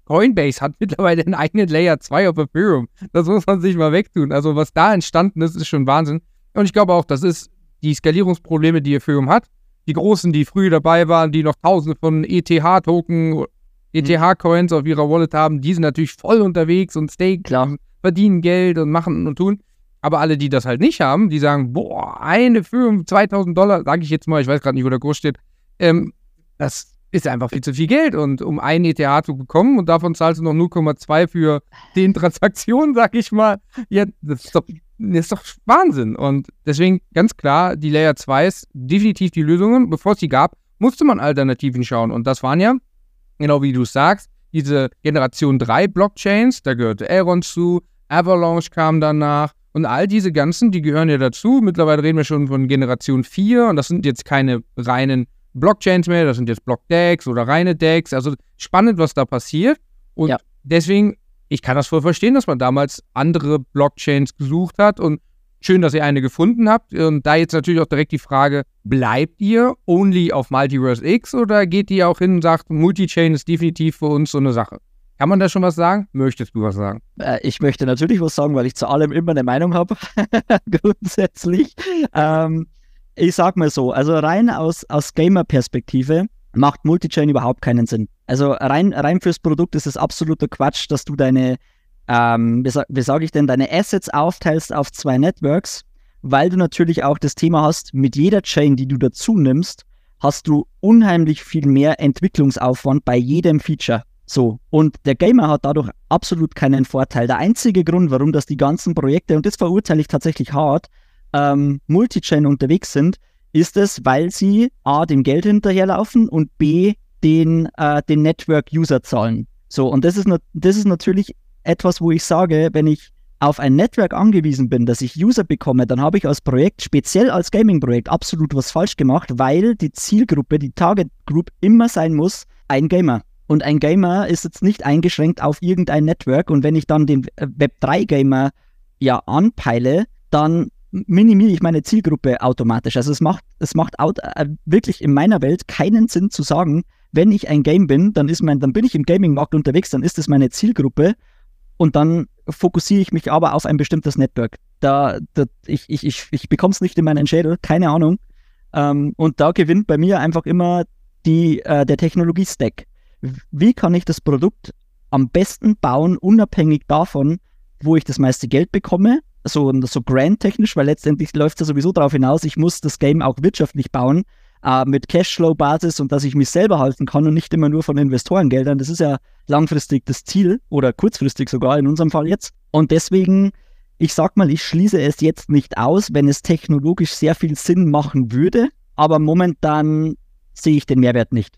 Coinbase hat mittlerweile einen eigenen Layer 2 auf Ethereum. Das muss man sich mal wegtun. Also was da entstanden ist, ist schon Wahnsinn. Und ich glaube auch, das ist die Skalierungsprobleme, die Ethereum hat. Die Großen, die früh dabei waren, die noch tausende von ETH-Token, ETH-Coins auf ihrer Wallet haben, die sind natürlich voll unterwegs und staken, verdienen Geld und machen und tun. Aber alle, die das halt nicht haben, die sagen, boah, eine für 2000 Dollar, sage ich jetzt mal, ich weiß gerade nicht, wo der Kurs steht, ähm, das ist einfach viel zu viel Geld. Und um ein ETH zu bekommen und davon zahlst du noch 0,2 für 10 Transaktionen, sag ich mal, ja, das ist doch, das ist doch Wahnsinn. Und deswegen ganz klar, die Layer 2 ist definitiv die Lösungen. Bevor es die gab, musste man Alternativen schauen. Und das waren ja, genau wie du sagst, diese Generation 3 Blockchains, da gehörte Aaron zu, Avalanche kam danach und all diese ganzen, die gehören ja dazu. Mittlerweile reden wir schon von Generation 4 und das sind jetzt keine reinen Blockchains mehr, das sind jetzt Blockdecks oder reine Decks. Also spannend, was da passiert. Und Ja. deswegen, ich kann das voll verstehen, dass man damals andere Blockchains gesucht hat und schön, dass ihr eine gefunden habt. Und da jetzt natürlich auch direkt die Frage, bleibt ihr only auf Multiverse X oder geht ihr auch hin und sagt, Multichain ist definitiv für uns so eine Sache? Kann man da schon was sagen? Möchtest du was sagen? Äh, ich möchte natürlich was sagen, weil ich zu allem immer eine Meinung habe, grundsätzlich. Ähm, ich sag mal so, also rein aus, aus Gamer-Perspektive macht Multichain überhaupt keinen Sinn. Also rein, rein fürs Produkt ist es absoluter Quatsch, dass du deine, ähm, wie, sa wie sage ich denn, deine Assets aufteilst auf zwei Networks, weil du natürlich auch das Thema hast, mit jeder Chain, die du dazu nimmst, hast du unheimlich viel mehr Entwicklungsaufwand bei jedem Feature. So, und der Gamer hat dadurch absolut keinen Vorteil. Der einzige Grund, warum das die ganzen Projekte, und das verurteile ich tatsächlich hart, ähm, Multichain unterwegs sind, ist es, weil sie A, dem Geld hinterherlaufen und B, den, äh, den Network-User zahlen. So, und das ist, das ist natürlich etwas, wo ich sage, wenn ich auf ein Network angewiesen bin, dass ich User bekomme, dann habe ich als Projekt, speziell als Gaming-Projekt, absolut was falsch gemacht, weil die Zielgruppe, die Target Group immer sein muss, ein Gamer. Und ein Gamer ist jetzt nicht eingeschränkt auf irgendein Network. Und wenn ich dann den äh, Web3-Gamer ja anpeile, dann minimiere ich meine Zielgruppe automatisch. Also es macht, es macht äh, wirklich in meiner Welt keinen Sinn zu sagen, wenn ich ein Game bin, dann ist mein, dann bin ich im Gaming-Markt unterwegs, dann ist es meine Zielgruppe und dann fokussiere ich mich aber auf ein bestimmtes Network. Da, da ich, ich, ich, ich bekomme es nicht in meinen Schädel, keine Ahnung. Ähm, und da gewinnt bei mir einfach immer die, äh, der Technologie-Stack. Wie kann ich das Produkt am besten bauen, unabhängig davon, wo ich das meiste Geld bekomme? So, so grand-technisch, weil letztendlich läuft es ja sowieso darauf hinaus, ich muss das Game auch wirtschaftlich bauen, äh, mit Cashflow-Basis und dass ich mich selber halten kann und nicht immer nur von Investorengeldern. Das ist ja langfristig das Ziel oder kurzfristig sogar in unserem Fall jetzt. Und deswegen, ich sag mal, ich schließe es jetzt nicht aus, wenn es technologisch sehr viel Sinn machen würde, aber momentan sehe ich den Mehrwert nicht.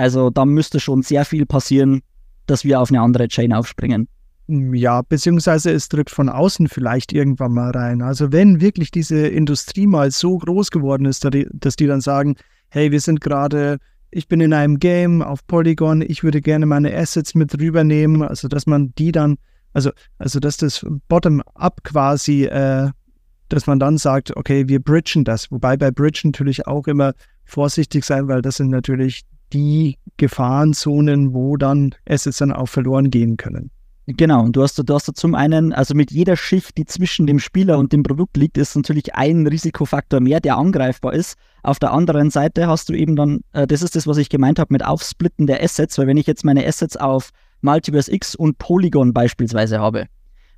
Also da müsste schon sehr viel passieren, dass wir auf eine andere Chain aufspringen. Ja, beziehungsweise es drückt von außen vielleicht irgendwann mal rein. Also wenn wirklich diese Industrie mal so groß geworden ist, dass die, dass die dann sagen, hey, wir sind gerade, ich bin in einem Game auf Polygon, ich würde gerne meine Assets mit rübernehmen, also dass man die dann, also, also dass das bottom-up quasi, äh, dass man dann sagt, okay, wir bridgen das. Wobei bei Bridge natürlich auch immer vorsichtig sein, weil das sind natürlich die Gefahrenzonen, wo dann Assets dann auch verloren gehen können. Genau, und du hast, du hast da zum einen, also mit jeder Schicht, die zwischen dem Spieler und dem Produkt liegt, ist natürlich ein Risikofaktor mehr, der angreifbar ist. Auf der anderen Seite hast du eben dann, äh, das ist das, was ich gemeint habe mit Aufsplitten der Assets, weil wenn ich jetzt meine Assets auf Multiverse X und Polygon beispielsweise habe,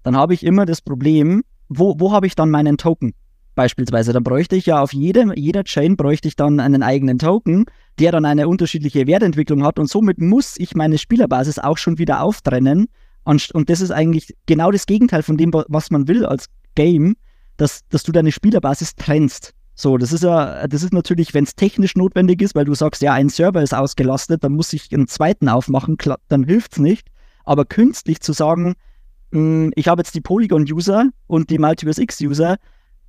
dann habe ich immer das Problem, wo, wo habe ich dann meinen Token? Beispielsweise, dann bräuchte ich ja auf jedem, jeder Chain bräuchte ich dann einen eigenen Token, der dann eine unterschiedliche Wertentwicklung hat und somit muss ich meine Spielerbasis auch schon wieder auftrennen, und das ist eigentlich genau das Gegenteil von dem, was man will als Game, dass, dass du deine Spielerbasis trennst. So, das ist ja, das ist natürlich, wenn es technisch notwendig ist, weil du sagst, ja, ein Server ist ausgelastet, dann muss ich einen zweiten aufmachen, dann hilft es nicht. Aber künstlich zu sagen, mh, ich habe jetzt die Polygon-User und die Multiverse X-User,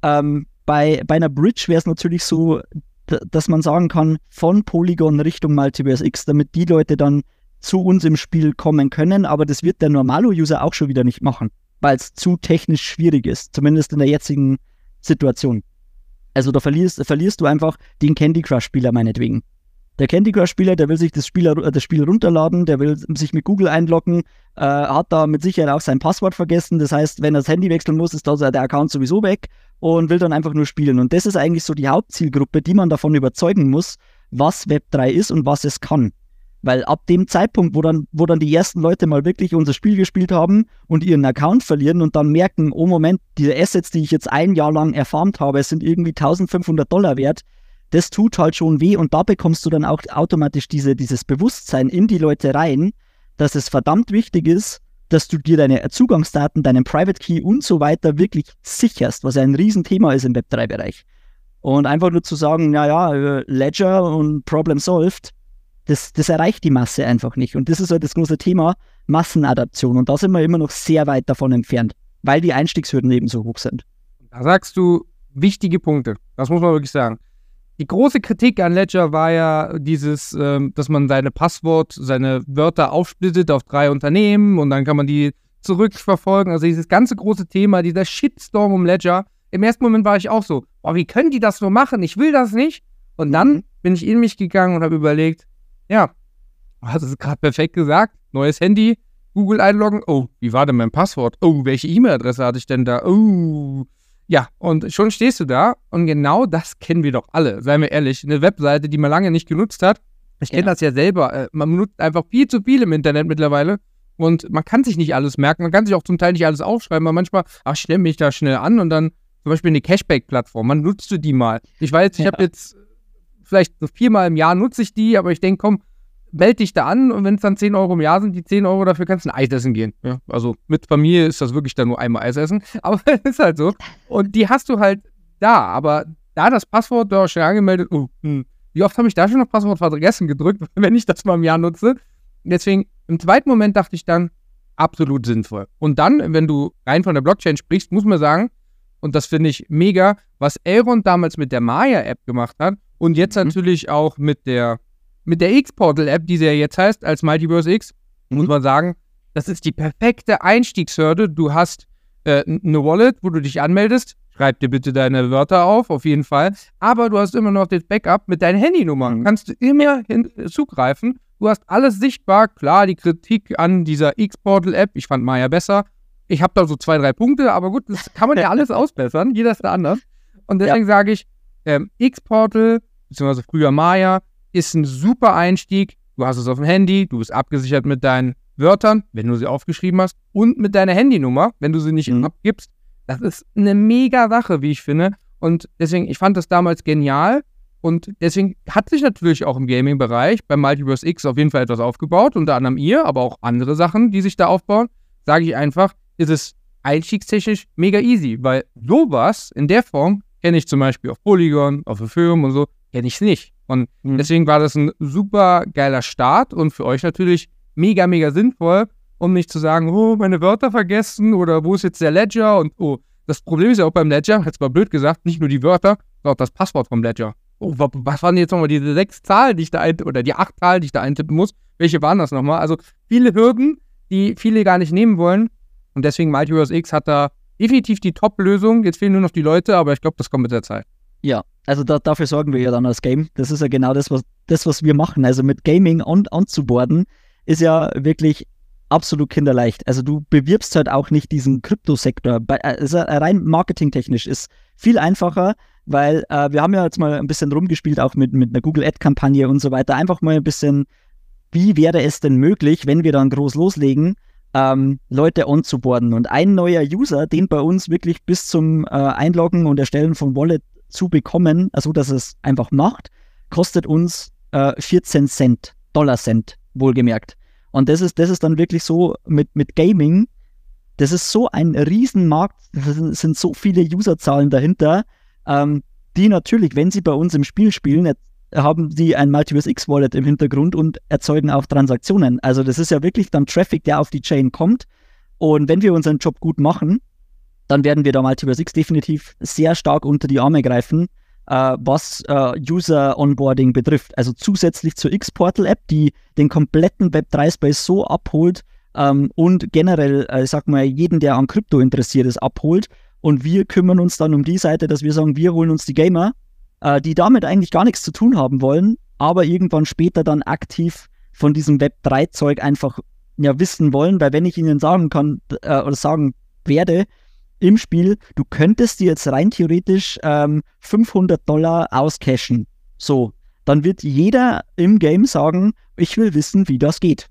ähm, bei, bei einer Bridge wäre es natürlich so, dass man sagen kann, von Polygon Richtung Multiverse X, damit die Leute dann zu uns im Spiel kommen können, aber das wird der Normalo-User auch schon wieder nicht machen, weil es zu technisch schwierig ist, zumindest in der jetzigen Situation. Also da verlierst, verlierst du einfach den Candy Crush-Spieler meinetwegen. Der Candy Crush-Spieler, der will sich das Spiel, äh, das Spiel runterladen, der will sich mit Google einloggen, äh, hat da mit Sicherheit auch sein Passwort vergessen. Das heißt, wenn er das Handy wechseln muss, ist da der Account sowieso weg und will dann einfach nur spielen. Und das ist eigentlich so die Hauptzielgruppe, die man davon überzeugen muss, was Web3 ist und was es kann. Weil ab dem Zeitpunkt, wo dann, wo dann die ersten Leute mal wirklich unser Spiel gespielt haben und ihren Account verlieren und dann merken, oh Moment, diese Assets, die ich jetzt ein Jahr lang erfarmt habe, sind irgendwie 1500 Dollar wert, das tut halt schon weh und da bekommst du dann auch automatisch diese, dieses Bewusstsein in die Leute rein, dass es verdammt wichtig ist, dass du dir deine Zugangsdaten, deinen Private Key und so weiter wirklich sicherst, was ja ein Riesenthema ist im Web3-Bereich. Und einfach nur zu sagen, naja, äh, Ledger und Problem solved, das, das erreicht die Masse einfach nicht. Und das ist halt das große Thema Massenadaption. Und da sind wir immer noch sehr weit davon entfernt, weil die Einstiegshürden eben so hoch sind. Da sagst du wichtige Punkte. Das muss man wirklich sagen. Die große Kritik an Ledger war ja dieses, ähm, dass man seine Passwort, seine Wörter aufsplittet auf drei Unternehmen und dann kann man die zurückverfolgen. Also dieses ganze große Thema, dieser Shitstorm um Ledger. Im ersten Moment war ich auch so, boah, wie können die das nur machen? Ich will das nicht. Und dann mhm. bin ich in mich gegangen und habe überlegt, ja, hast es gerade perfekt gesagt. Neues Handy, Google einloggen. Oh, wie war denn mein Passwort? Oh, welche E-Mail-Adresse hatte ich denn da? Oh, ja, und schon stehst du da und genau das kennen wir doch alle, seien wir ehrlich. Eine Webseite, die man lange nicht genutzt hat. Ich kenne ja. das ja selber. Äh, man nutzt einfach viel zu viel im Internet mittlerweile und man kann sich nicht alles merken. Man kann sich auch zum Teil nicht alles aufschreiben, aber manchmal, ach, stelle mich da schnell an und dann zum Beispiel eine Cashback-Plattform. Man nutzt du die mal. Ich weiß, ich ja. habe jetzt vielleicht so viermal im Jahr nutze ich die, aber ich denke, komm, melde dich da an und wenn es dann 10 Euro im Jahr sind, die 10 Euro dafür kannst du ein Eis essen gehen. Ja, also mit Familie ist das wirklich dann nur einmal Eis essen, aber es ist halt so. Und die hast du halt da, aber da das Passwort da schnell angemeldet, oh, hm, wie oft habe ich da schon noch Passwort vergessen gedrückt, wenn ich das mal im Jahr nutze? Deswegen, im zweiten Moment dachte ich dann, absolut sinnvoll. Und dann, wenn du rein von der Blockchain sprichst, muss man sagen, und das finde ich mega, was Elrond damals mit der Maya-App gemacht hat und jetzt mhm. natürlich auch mit der mit der X-Portal-App, die sie ja jetzt heißt, als Multiverse X, mhm. muss man sagen, das ist die perfekte Einstiegshürde. Du hast äh, eine Wallet, wo du dich anmeldest. Schreib dir bitte deine Wörter auf, auf jeden Fall. Aber du hast immer noch das Backup mit deinen Handynummern. Mhm. Kannst du immer hin zugreifen. Du hast alles sichtbar. Klar, die Kritik an dieser X-Portal-App, ich fand Maya besser. Ich habe da so zwei, drei Punkte, aber gut, das kann man ja alles ausbessern. Jeder ist da anders. Und deswegen ja. sage ich, ähm, X-Portal, beziehungsweise früher Maya, ist ein super Einstieg. Du hast es auf dem Handy, du bist abgesichert mit deinen Wörtern, wenn du sie aufgeschrieben hast, und mit deiner Handynummer, wenn du sie nicht mhm. abgibst. Das ist eine mega Sache, wie ich finde. Und deswegen, ich fand das damals genial. Und deswegen hat sich natürlich auch im Gaming-Bereich bei Multiverse X auf jeden Fall etwas aufgebaut, unter anderem ihr, aber auch andere Sachen, die sich da aufbauen. Sage ich einfach, ist es einstiegstechnisch mega easy, weil sowas in der Form kenne ich zum Beispiel auf Polygon, auf Ethereum und so, kenne ich es nicht. Und mhm. deswegen war das ein super geiler Start und für euch natürlich mega, mega sinnvoll, um nicht zu sagen, oh, meine Wörter vergessen oder wo ist jetzt der Ledger und oh, das Problem ist ja auch beim Ledger, jetzt mal blöd gesagt, nicht nur die Wörter, sondern auch das Passwort vom Ledger. Oh, was waren jetzt nochmal diese sechs Zahlen, die ich da eintippen, oder die acht Zahlen, die ich da eintippen muss? Welche waren das nochmal? Also viele Hürden, die viele gar nicht nehmen wollen. Und deswegen Multiverse X hat da definitiv die Top-Lösung. Jetzt fehlen nur noch die Leute, aber ich glaube, das kommt mit der Zeit. Ja, also da, dafür sorgen wir ja dann als Game. Das ist ja genau das, was, das, was wir machen. Also mit Gaming on, onzuboarden ist ja wirklich absolut kinderleicht. Also du bewirbst halt auch nicht diesen Kryptosektor. Also rein marketingtechnisch ist viel einfacher, weil äh, wir haben ja jetzt mal ein bisschen rumgespielt, auch mit, mit einer Google Ad-Kampagne und so weiter. Einfach mal ein bisschen, wie wäre es denn möglich, wenn wir dann groß loslegen, ähm, Leute onzuboarden. Und ein neuer User, den bei uns wirklich bis zum äh, Einloggen und Erstellen von Wallet zu bekommen, also dass es einfach macht, kostet uns äh, 14 Cent, Dollar Cent, wohlgemerkt. Und das ist, das ist dann wirklich so mit, mit Gaming, das ist so ein Riesenmarkt, es sind so viele Userzahlen dahinter, ähm, die natürlich, wenn sie bei uns im Spiel spielen, haben sie ein Multiverse X Wallet im Hintergrund und erzeugen auch Transaktionen. Also das ist ja wirklich dann Traffic, der auf die Chain kommt. Und wenn wir unseren Job gut machen, dann werden wir da Multiverse X definitiv sehr stark unter die Arme greifen, äh, was äh, User Onboarding betrifft. Also zusätzlich zur X-Portal-App, die den kompletten Web3-Space so abholt ähm, und generell, äh, sag mal, jeden, der an Krypto interessiert ist, abholt. Und wir kümmern uns dann um die Seite, dass wir sagen, wir holen uns die Gamer, äh, die damit eigentlich gar nichts zu tun haben wollen, aber irgendwann später dann aktiv von diesem Web3-Zeug einfach ja, wissen wollen, weil wenn ich ihnen sagen kann äh, oder sagen werde im Spiel, du könntest dir jetzt rein theoretisch ähm, 500 Dollar auscashen, so, dann wird jeder im Game sagen, ich will wissen, wie das geht.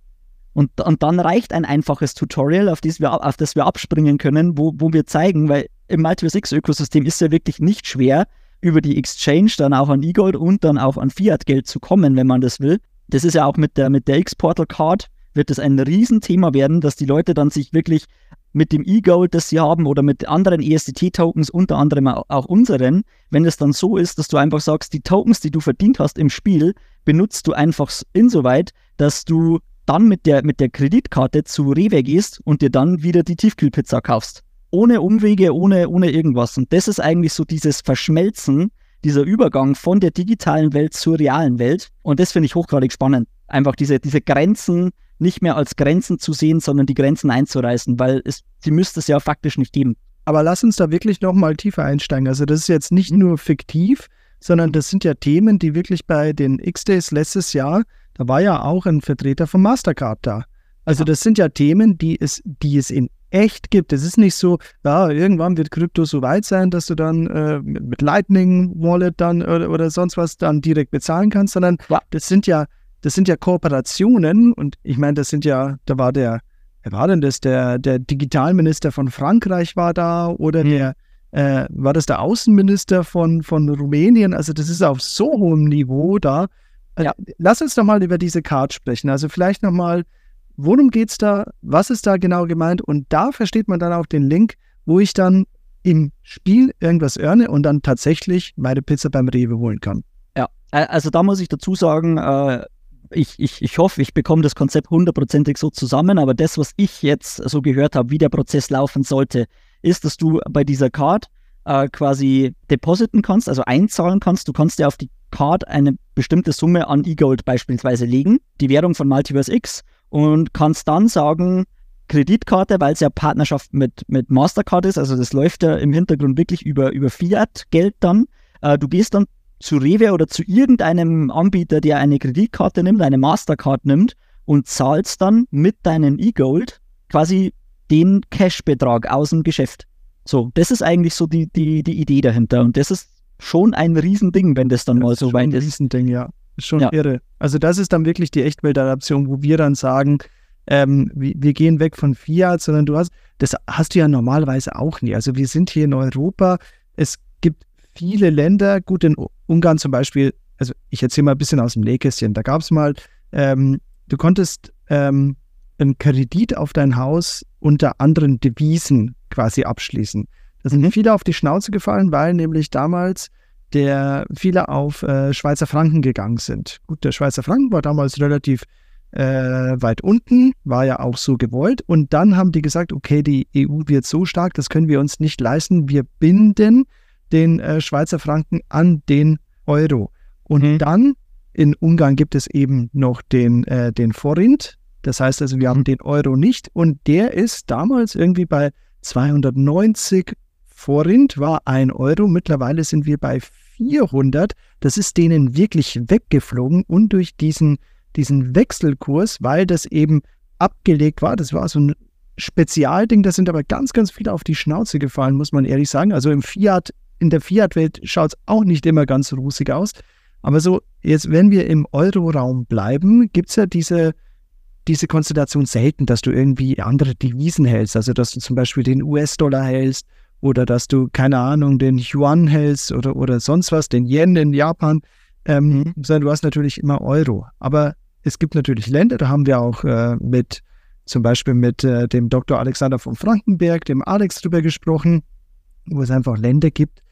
Und, und dann reicht ein einfaches Tutorial, auf das wir, auf das wir abspringen können, wo, wo wir zeigen, weil im Multiverse X-Ökosystem ist ja wirklich nicht schwer, über die Exchange dann auch an E-Gold und dann auch an Fiat-Geld zu kommen, wenn man das will. Das ist ja auch mit der, mit der X-Portal-Card wird es ein Riesenthema werden, dass die Leute dann sich wirklich mit dem E-Gold, das sie haben, oder mit anderen ESDT-Tokens, unter anderem auch unseren, wenn es dann so ist, dass du einfach sagst, die Tokens, die du verdient hast im Spiel, benutzt du einfach insoweit, dass du dann mit der, mit der Kreditkarte zu Rewe gehst und dir dann wieder die Tiefkühlpizza kaufst. Ohne Umwege, ohne, ohne irgendwas. Und das ist eigentlich so dieses Verschmelzen, dieser Übergang von der digitalen Welt zur realen Welt. Und das finde ich hochgradig spannend. Einfach diese, diese Grenzen nicht mehr als Grenzen zu sehen, sondern die Grenzen einzureißen, weil es, sie müsste es ja faktisch nicht geben. Aber lass uns da wirklich nochmal tiefer einsteigen. Also das ist jetzt nicht nur fiktiv, sondern das sind ja Themen, die wirklich bei den X-Days letztes Jahr da war ja auch ein Vertreter von Mastercard da. Also ja. das sind ja Themen, die es, die es in echt gibt. Es ist nicht so, ja, irgendwann wird Krypto so weit sein, dass du dann äh, mit Lightning Wallet dann oder, oder, sonst was dann direkt bezahlen kannst, sondern ja. das sind ja, das sind ja Kooperationen und ich meine, das sind ja, da war der, wer war denn das? Der, der Digitalminister von Frankreich war da oder mhm. der, äh, war das der Außenminister von, von Rumänien? Also das ist auf so hohem Niveau da, äh, ja. Lass uns doch mal über diese Card sprechen. Also vielleicht nochmal, worum geht es da? Was ist da genau gemeint? Und da versteht man dann auch den Link, wo ich dann im Spiel irgendwas earne und dann tatsächlich meine Pizza beim Rewe holen kann. Ja, also da muss ich dazu sagen, äh, ich, ich, ich hoffe, ich bekomme das Konzept hundertprozentig so zusammen, aber das, was ich jetzt so gehört habe, wie der Prozess laufen sollte, ist, dass du bei dieser Card äh, quasi depositen kannst, also einzahlen kannst. Du kannst ja auf die Card eine bestimmte Summe an E-Gold beispielsweise legen, die Währung von Multiverse X, und kannst dann sagen, Kreditkarte, weil es ja Partnerschaft mit, mit Mastercard ist, also das läuft ja im Hintergrund wirklich über, über Fiat-Geld dann. Äh, du gehst dann zu Rewe oder zu irgendeinem Anbieter, der eine Kreditkarte nimmt, eine Mastercard nimmt und zahlst dann mit deinem E-Gold quasi den Cash-Betrag aus dem Geschäft. So, das ist eigentlich so die, die, die Idee dahinter. Und das ist schon ein Riesending, wenn das dann das mal so weit ist. Ein Riesending, ja. Ist schon ja. irre. Also das ist dann wirklich die Echtweltadaption, wo wir dann sagen, ähm, wir, wir, gehen weg von Fiat, sondern du hast, das hast du ja normalerweise auch nie. Also wir sind hier in Europa, es viele Länder, gut in Ungarn zum Beispiel, also ich erzähle mal ein bisschen aus dem Nähkästchen, da gab es mal, ähm, du konntest ähm, einen Kredit auf dein Haus unter anderen Devisen quasi abschließen. Da sind mhm. viele auf die Schnauze gefallen, weil nämlich damals der viele auf äh, Schweizer Franken gegangen sind. Gut, der Schweizer Franken war damals relativ äh, weit unten, war ja auch so gewollt. Und dann haben die gesagt, okay, die EU wird so stark, das können wir uns nicht leisten. Wir binden den äh, Schweizer Franken an den Euro. Und mhm. dann in Ungarn gibt es eben noch den, äh, den Forint. Das heißt also, wir haben mhm. den Euro nicht. Und der ist damals irgendwie bei 290 Forint war 1 Euro, mittlerweile sind wir bei 400. Das ist denen wirklich weggeflogen und durch diesen, diesen Wechselkurs, weil das eben abgelegt war, das war so ein Spezialding, da sind aber ganz, ganz viele auf die Schnauze gefallen, muss man ehrlich sagen. Also im Fiat, in der Fiat-Welt schaut es auch nicht immer ganz rosig aus. Aber so, jetzt, wenn wir im Euro-Raum bleiben, gibt es ja diese, diese Konstellation selten, dass du irgendwie andere Devisen hältst. Also, dass du zum Beispiel den US-Dollar hältst oder dass du, keine Ahnung, den Yuan hältst oder, oder sonst was, den Yen in Japan, ähm, mhm. sondern du hast natürlich immer Euro. Aber es gibt natürlich Länder, da haben wir auch äh, mit, zum Beispiel mit äh, dem Dr. Alexander von Frankenberg, dem Alex drüber gesprochen, wo es einfach Länder gibt,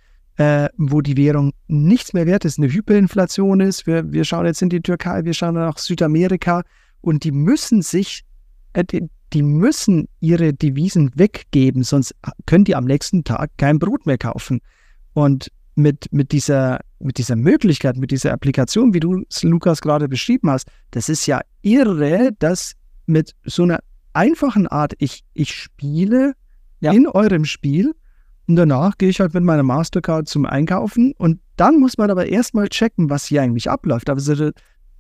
äh, wo die Währung nichts mehr wert ist, eine Hyperinflation ist. Wir, wir schauen jetzt in die Türkei, wir schauen nach Südamerika und die müssen sich, äh, die, die müssen ihre Devisen weggeben, sonst können die am nächsten Tag kein Brot mehr kaufen. Und mit, mit, dieser, mit dieser Möglichkeit, mit dieser Applikation, wie du es, Lukas, gerade beschrieben hast, das ist ja irre, dass mit so einer einfachen Art, ich, ich spiele ja. in eurem Spiel Und danach gehe ich halt mit meiner Mastercard zum Einkaufen und dann muss man aber erstmal checken, was hier eigentlich abläuft. Also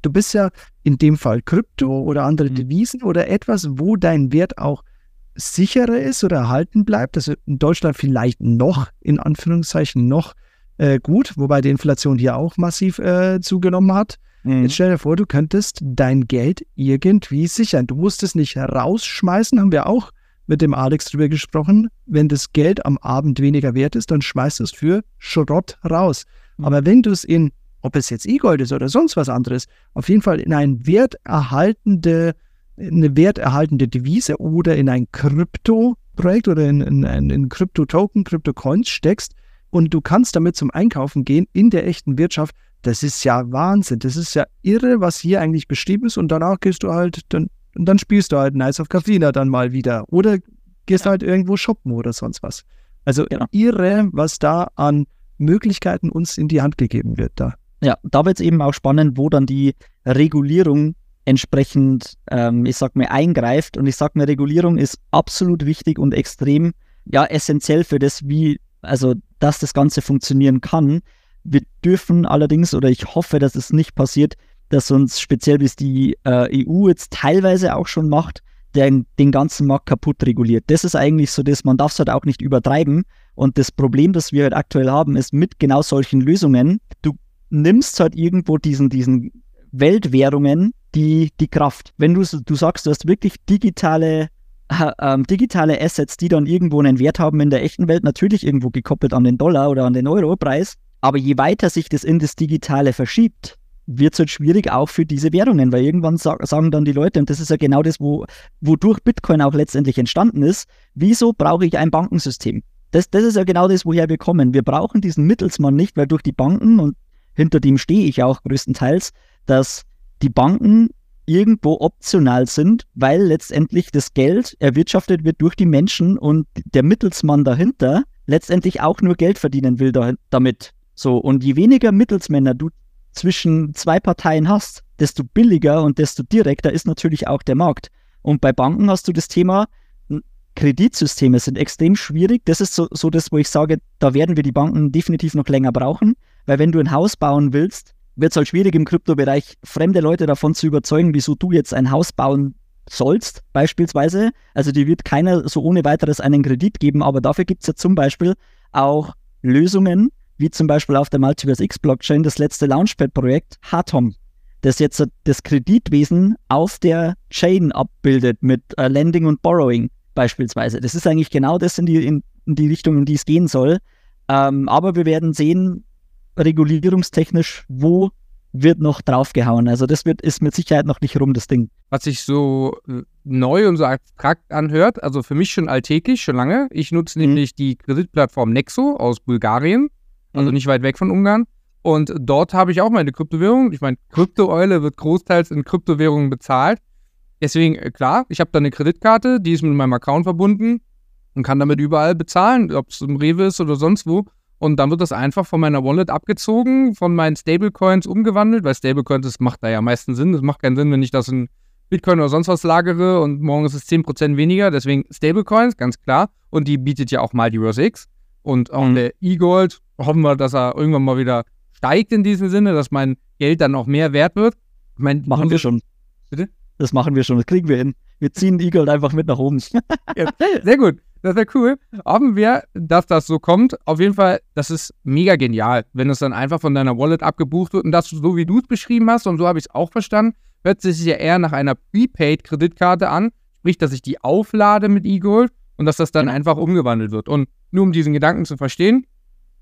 du bist ja in dem Fall Krypto oder andere Mhm. Devisen oder etwas, wo dein Wert auch sicherer ist oder erhalten bleibt. Also in Deutschland vielleicht noch, in Anführungszeichen, noch äh, gut, wobei die Inflation hier auch massiv äh, zugenommen hat. Mhm. Jetzt stell dir vor, du könntest dein Geld irgendwie sichern. Du musst es nicht rausschmeißen, haben wir auch mit dem Alex drüber gesprochen. Wenn das Geld am Abend weniger wert ist, dann schmeißt du es für Schrott raus. Mhm. Aber wenn du es in, ob es jetzt E-Gold ist oder sonst was anderes, auf jeden Fall in ein werterhaltende, eine werterhaltende Devise oder in ein Krypto-Projekt oder in, in, in, in Krypto-Token, Krypto-Coins steckst und du kannst damit zum Einkaufen gehen in der echten Wirtschaft, das ist ja Wahnsinn. Das ist ja irre, was hier eigentlich beschrieben ist. Und danach gehst du halt, dann, und dann spielst du halt Nice of Cafina dann mal wieder. Oder gehst halt irgendwo shoppen oder sonst was. Also Genau. irre, was da an Möglichkeiten uns in die Hand gegeben wird da. Ja, da wird es eben auch spannend, wo dann die Regulierung entsprechend, ähm, ich sag mal, eingreift. Und ich sag mal, Regulierung ist absolut wichtig und extrem, ja, essentiell für das, wie, also, dass das Ganze funktionieren kann. Wir dürfen allerdings, oder ich hoffe, dass es nicht passiert, dass uns speziell bis die äh, EU jetzt teilweise auch schon macht, den, den ganzen Markt kaputt reguliert. Das ist eigentlich so das, man darf es halt auch nicht übertreiben. Und das Problem, das wir halt aktuell haben, ist mit genau solchen Lösungen, du nimmst halt irgendwo diesen, diesen Weltwährungen die, die Kraft. Wenn du, du sagst, du hast wirklich digitale, äh, ähm, digitale Assets, die dann irgendwo einen Wert haben in der echten Welt, natürlich irgendwo gekoppelt an den Dollar oder an den Euro-Preis, aber je weiter sich das in das Digitale verschiebt, wird es halt schwierig auch für diese Währungen, weil irgendwann sa sagen dann die Leute, und das ist ja genau das, wo, wodurch Bitcoin auch letztendlich entstanden ist, wieso brauche ich ein Bankensystem? Das, das ist ja genau das, woher wir kommen. Wir brauchen diesen Mittelsmann nicht, weil durch die Banken, und hinter dem stehe ich auch größtenteils, dass die Banken irgendwo optional sind, weil letztendlich das Geld erwirtschaftet wird durch die Menschen und der Mittelsmann dahinter letztendlich auch nur Geld verdienen will da, damit. So, und je weniger Mittelsmänner du zwischen zwei Parteien hast, desto billiger und desto direkter ist natürlich auch der Markt. Und bei Banken hast du das Thema, n- Kreditsysteme sind extrem schwierig. Das ist so, so das, wo ich sage, da werden wir die Banken definitiv noch länger brauchen, weil wenn du ein Haus bauen willst, wird es halt schwierig im Kryptobereich, fremde Leute davon zu überzeugen, wieso du jetzt ein Haus bauen sollst, beispielsweise. Also dir wird keiner so ohne weiteres einen Kredit geben, aber dafür gibt es ja zum Beispiel auch Lösungen, wie zum Beispiel auf der Multiverse X Blockchain das letzte Launchpad-Projekt Hatom, das jetzt das Kreditwesen auf der Chain abbildet mit äh, Lending und Borrowing beispielsweise. Das ist eigentlich genau das in die, in, in die Richtung, in die es gehen soll. Ähm, aber wir werden sehen, regulierungstechnisch, wo wird noch draufgehauen. Also das wird, ist mit Sicherheit noch nicht rum, das Ding. was sich so äh, neu und so abstrakt anhört, also für mich schon alltäglich, schon lange. Ich nutze Mhm. nämlich die Kreditplattform Nexo aus Bulgarien, also Mhm. nicht weit weg von Ungarn. Und dort habe ich auch meine Kryptowährung. Ich meine, Kryptoeule wird großteils in Kryptowährungen bezahlt. Deswegen, äh, klar, ich habe da eine Kreditkarte, die ist mit meinem Account verbunden und kann damit überall bezahlen, ob es im Rewe ist oder sonst wo. Und dann wird das einfach von meiner Wallet abgezogen, von meinen Stablecoins umgewandelt, weil Stablecoins, das macht da ja am meisten Sinn. Das macht keinen Sinn, wenn ich das in Bitcoin oder sonst was lagere und morgen ist es 10% weniger. Deswegen Stablecoins, ganz klar. Und die bietet ja auch Multiverse X. Und auch Mhm. der E-Gold, hoffen wir, dass er irgendwann mal wieder steigt in diesem Sinne, dass mein Geld dann auch mehr wert wird. Ich mein, Machen wir schon. Bitte? Das machen wir schon, das kriegen wir hin. Wir ziehen Eagle einfach mit nach oben. Sehr gut. Das wäre cool. Hoffen wir, dass das so kommt. Auf jeden Fall, das ist mega genial, wenn es dann einfach von deiner Wallet abgebucht wird und das so wie du es beschrieben hast und so habe ich es auch verstanden, hört sich ja eher nach einer Prepaid-Kreditkarte an. Sprich, dass ich die auflade mit eGold und dass das dann einfach umgewandelt wird. Und nur um diesen Gedanken zu verstehen,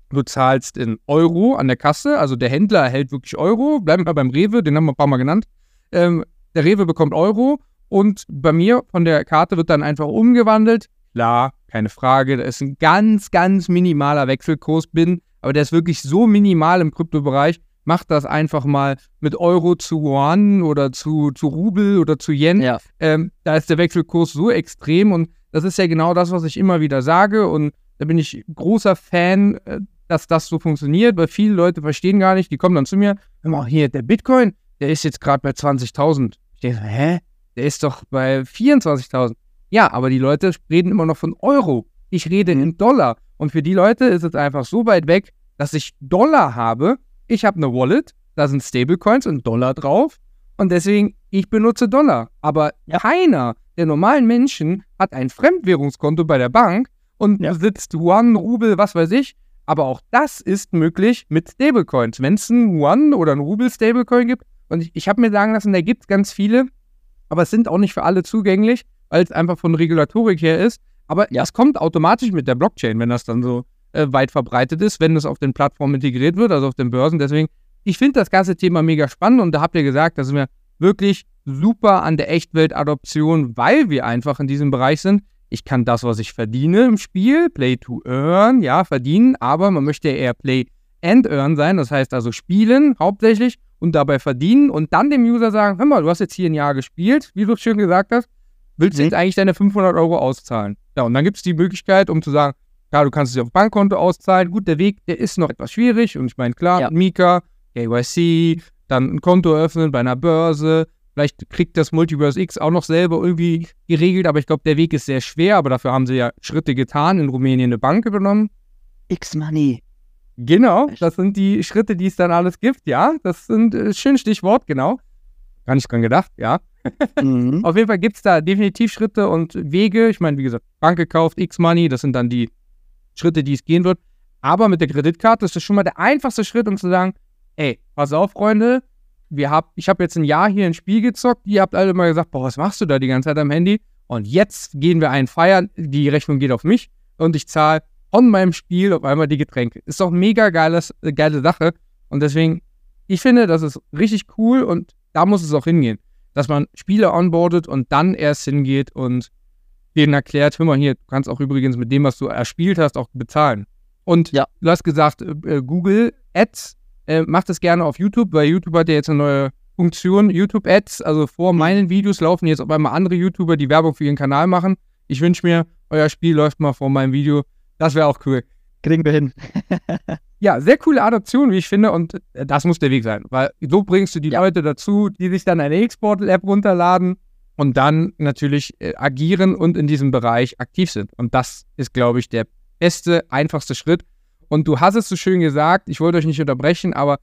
du zahlst in Euro an der Kasse, also der Händler erhält wirklich Euro, bleiben wir beim Rewe, den haben wir ein paar Mal genannt. Ähm, der Rewe bekommt Euro und bei mir von der Karte wird dann einfach umgewandelt. Klar, keine Frage, da ist ein ganz, ganz minimaler Wechselkurs bin, aber der ist wirklich so minimal im Kryptobereich. Macht das einfach mal mit Euro zu Yuan oder zu, zu Rubel oder zu Yen. ja. Ähm, da ist der Wechselkurs so extrem und das ist ja genau das, was ich immer wieder sage und da bin ich großer Fan, äh, dass das so funktioniert, weil viele Leute verstehen gar nicht, die kommen dann zu mir, mal, hier, der Bitcoin, der ist jetzt gerade bei 20.000. Ich denke, hä? Der ist doch bei 24.000. Ja, aber die Leute reden immer noch von Euro. Ich rede in Dollar. Und für die Leute ist es einfach so weit weg, dass ich Dollar habe. Ich habe eine Wallet, da sind Stablecoins und Dollar drauf. Und deswegen, ich benutze Dollar. Aber Ja. keiner der normalen Menschen hat ein Fremdwährungskonto bei der Bank und Ja. besitzt Yuan, Rubel, was weiß ich. Aber auch das ist möglich mit Stablecoins. Wenn es einen Yuan oder einen Rubel Stablecoin gibt, und ich, ich habe mir sagen lassen, da gibt es ganz viele, aber es sind auch nicht für alle zugänglich, weil es einfach von Regulatorik her ist. Aber Ja. es kommt automatisch mit der Blockchain, wenn das dann so äh, weit verbreitet ist, wenn es auf den Plattformen integriert wird, also auf den Börsen. Deswegen, ich finde das ganze Thema mega spannend und da habt ihr gesagt, da sind wir wirklich super an der Echtwelt-Adoption, weil wir einfach in diesem Bereich sind. Ich kann das, was ich verdiene im Spiel, Play to Earn, ja, verdienen, aber man möchte eher Play and Earn sein, das heißt also spielen hauptsächlich und dabei verdienen und dann dem User sagen, hör mal, du hast jetzt hier ein Jahr gespielt, wie du es schön gesagt hast, willst du Mhm. jetzt eigentlich deine 500 Euro auszahlen? Ja, und dann gibt es die Möglichkeit, um zu sagen, ja, du kannst es auf Bankkonto auszahlen. Gut, der Weg, der ist noch etwas schwierig und ich meine, klar, Ja. Mika, KYC, dann ein Konto öffnen bei einer Börse, Vielleicht kriegt das Multiverse X auch noch selber irgendwie geregelt, aber ich glaube, der Weg ist sehr schwer, aber dafür haben sie ja Schritte getan, in Rumänien eine Bank übernommen. X-Money. Genau, das sind die Schritte, die es dann alles gibt, ja. Das sind äh, schön Stichwort, genau. Gar nicht dran gedacht, ja. Mhm. Auf jeden Fall gibt es da definitiv Schritte und Wege. Ich meine, wie gesagt, Bank gekauft, X-Money, das sind dann die Schritte, die es gehen wird. Aber mit der Kreditkarte ist das schon mal der einfachste Schritt, um zu sagen, ey, pass auf, Freunde, wir hab, ich habe jetzt ein Jahr hier ein Spiel gezockt, ihr habt alle mal gesagt, boah, was machst du da die ganze Zeit am Handy? Und jetzt gehen wir einen feiern, die Rechnung geht auf mich und ich zahle von meinem Spiel auf einmal die Getränke. Ist doch mega geiles, äh, geile Sache. Und deswegen, ich finde, das ist richtig cool und da muss es auch hingehen. Dass man Spiele onboardet und dann erst hingeht und denen erklärt, hör mal hier, du kannst auch übrigens mit dem, was du erspielt hast, auch bezahlen. Und Ja. du hast gesagt, äh, äh, Google Ads äh, macht das gerne auf YouTube, weil YouTube hat ja jetzt eine neue Funktion, YouTube Ads. Also vor meinen Videos laufen jetzt auf einmal andere YouTuber, die Werbung für ihren Kanal machen. Ich wünsche mir, euer Spiel läuft mal vor meinem Video. Das wäre auch cool. Kriegen wir hin. Ja, sehr coole Adaption, wie ich finde, und äh, das muss der Weg sein, weil so bringst du die Ja. Leute dazu, die sich dann eine X-Portal-App runterladen und dann natürlich äh, agieren und in diesem Bereich aktiv sind. Und das ist, glaube ich, der beste, einfachste Schritt. Und du hast es so schön gesagt, ich wollte euch nicht unterbrechen, aber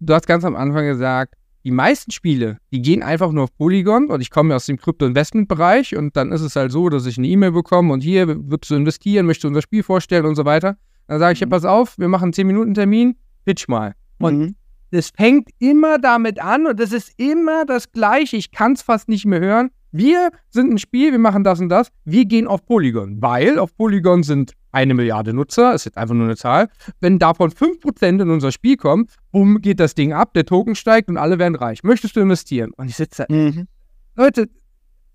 du hast ganz am Anfang gesagt, die meisten Spiele, die gehen einfach nur auf Polygon und ich komme ja aus dem Krypto-Investment-Bereich und dann ist es halt so, dass ich eine E-Mail bekomme und hier würdest du investieren, möchtest du unser Spiel vorstellen und so weiter. Dann sage ich, ja, Mhm. pass auf, wir machen einen 10-Minuten-Termin, pitch mal. Und Mhm. das fängt immer damit an und das ist immer das Gleiche. Ich kann es fast nicht mehr hören. Wir sind ein Spiel, wir machen das und das. Wir gehen auf Polygon, weil auf Polygon sind eine Milliarde Nutzer, ist jetzt einfach nur eine Zahl. Wenn davon 5% in unser Spiel kommen, bumm, geht das Ding ab, der Token steigt und alle werden reich. Möchtest du investieren? Und ich sitze da, Mhm. Leute,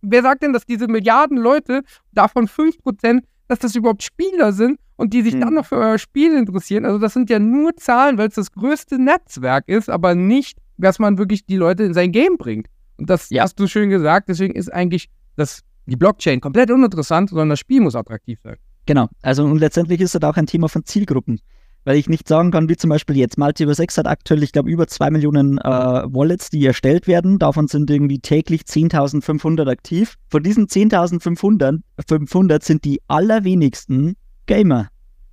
wer sagt denn, dass diese Milliarden Leute, davon 5%, dass das überhaupt Spieler sind und die sich Hm. dann noch für euer Spiel interessieren? Also das sind ja nur Zahlen, weil es das größte Netzwerk ist, aber nicht, dass man wirklich die Leute in sein Game bringt. Und das Ja. hast du schön gesagt, deswegen ist eigentlich das, die Blockchain komplett uninteressant, sondern das Spiel muss attraktiv sein. Genau. Also und letztendlich ist es auch ein Thema von Zielgruppen. Weil ich nicht sagen kann, wie zum Beispiel jetzt Multiverse X hat aktuell, ich glaube, über 2 Millionen äh, Wallets, die erstellt werden. Davon sind irgendwie täglich 10.500 aktiv. Von diesen 10.500 500 sind die allerwenigsten Gamer.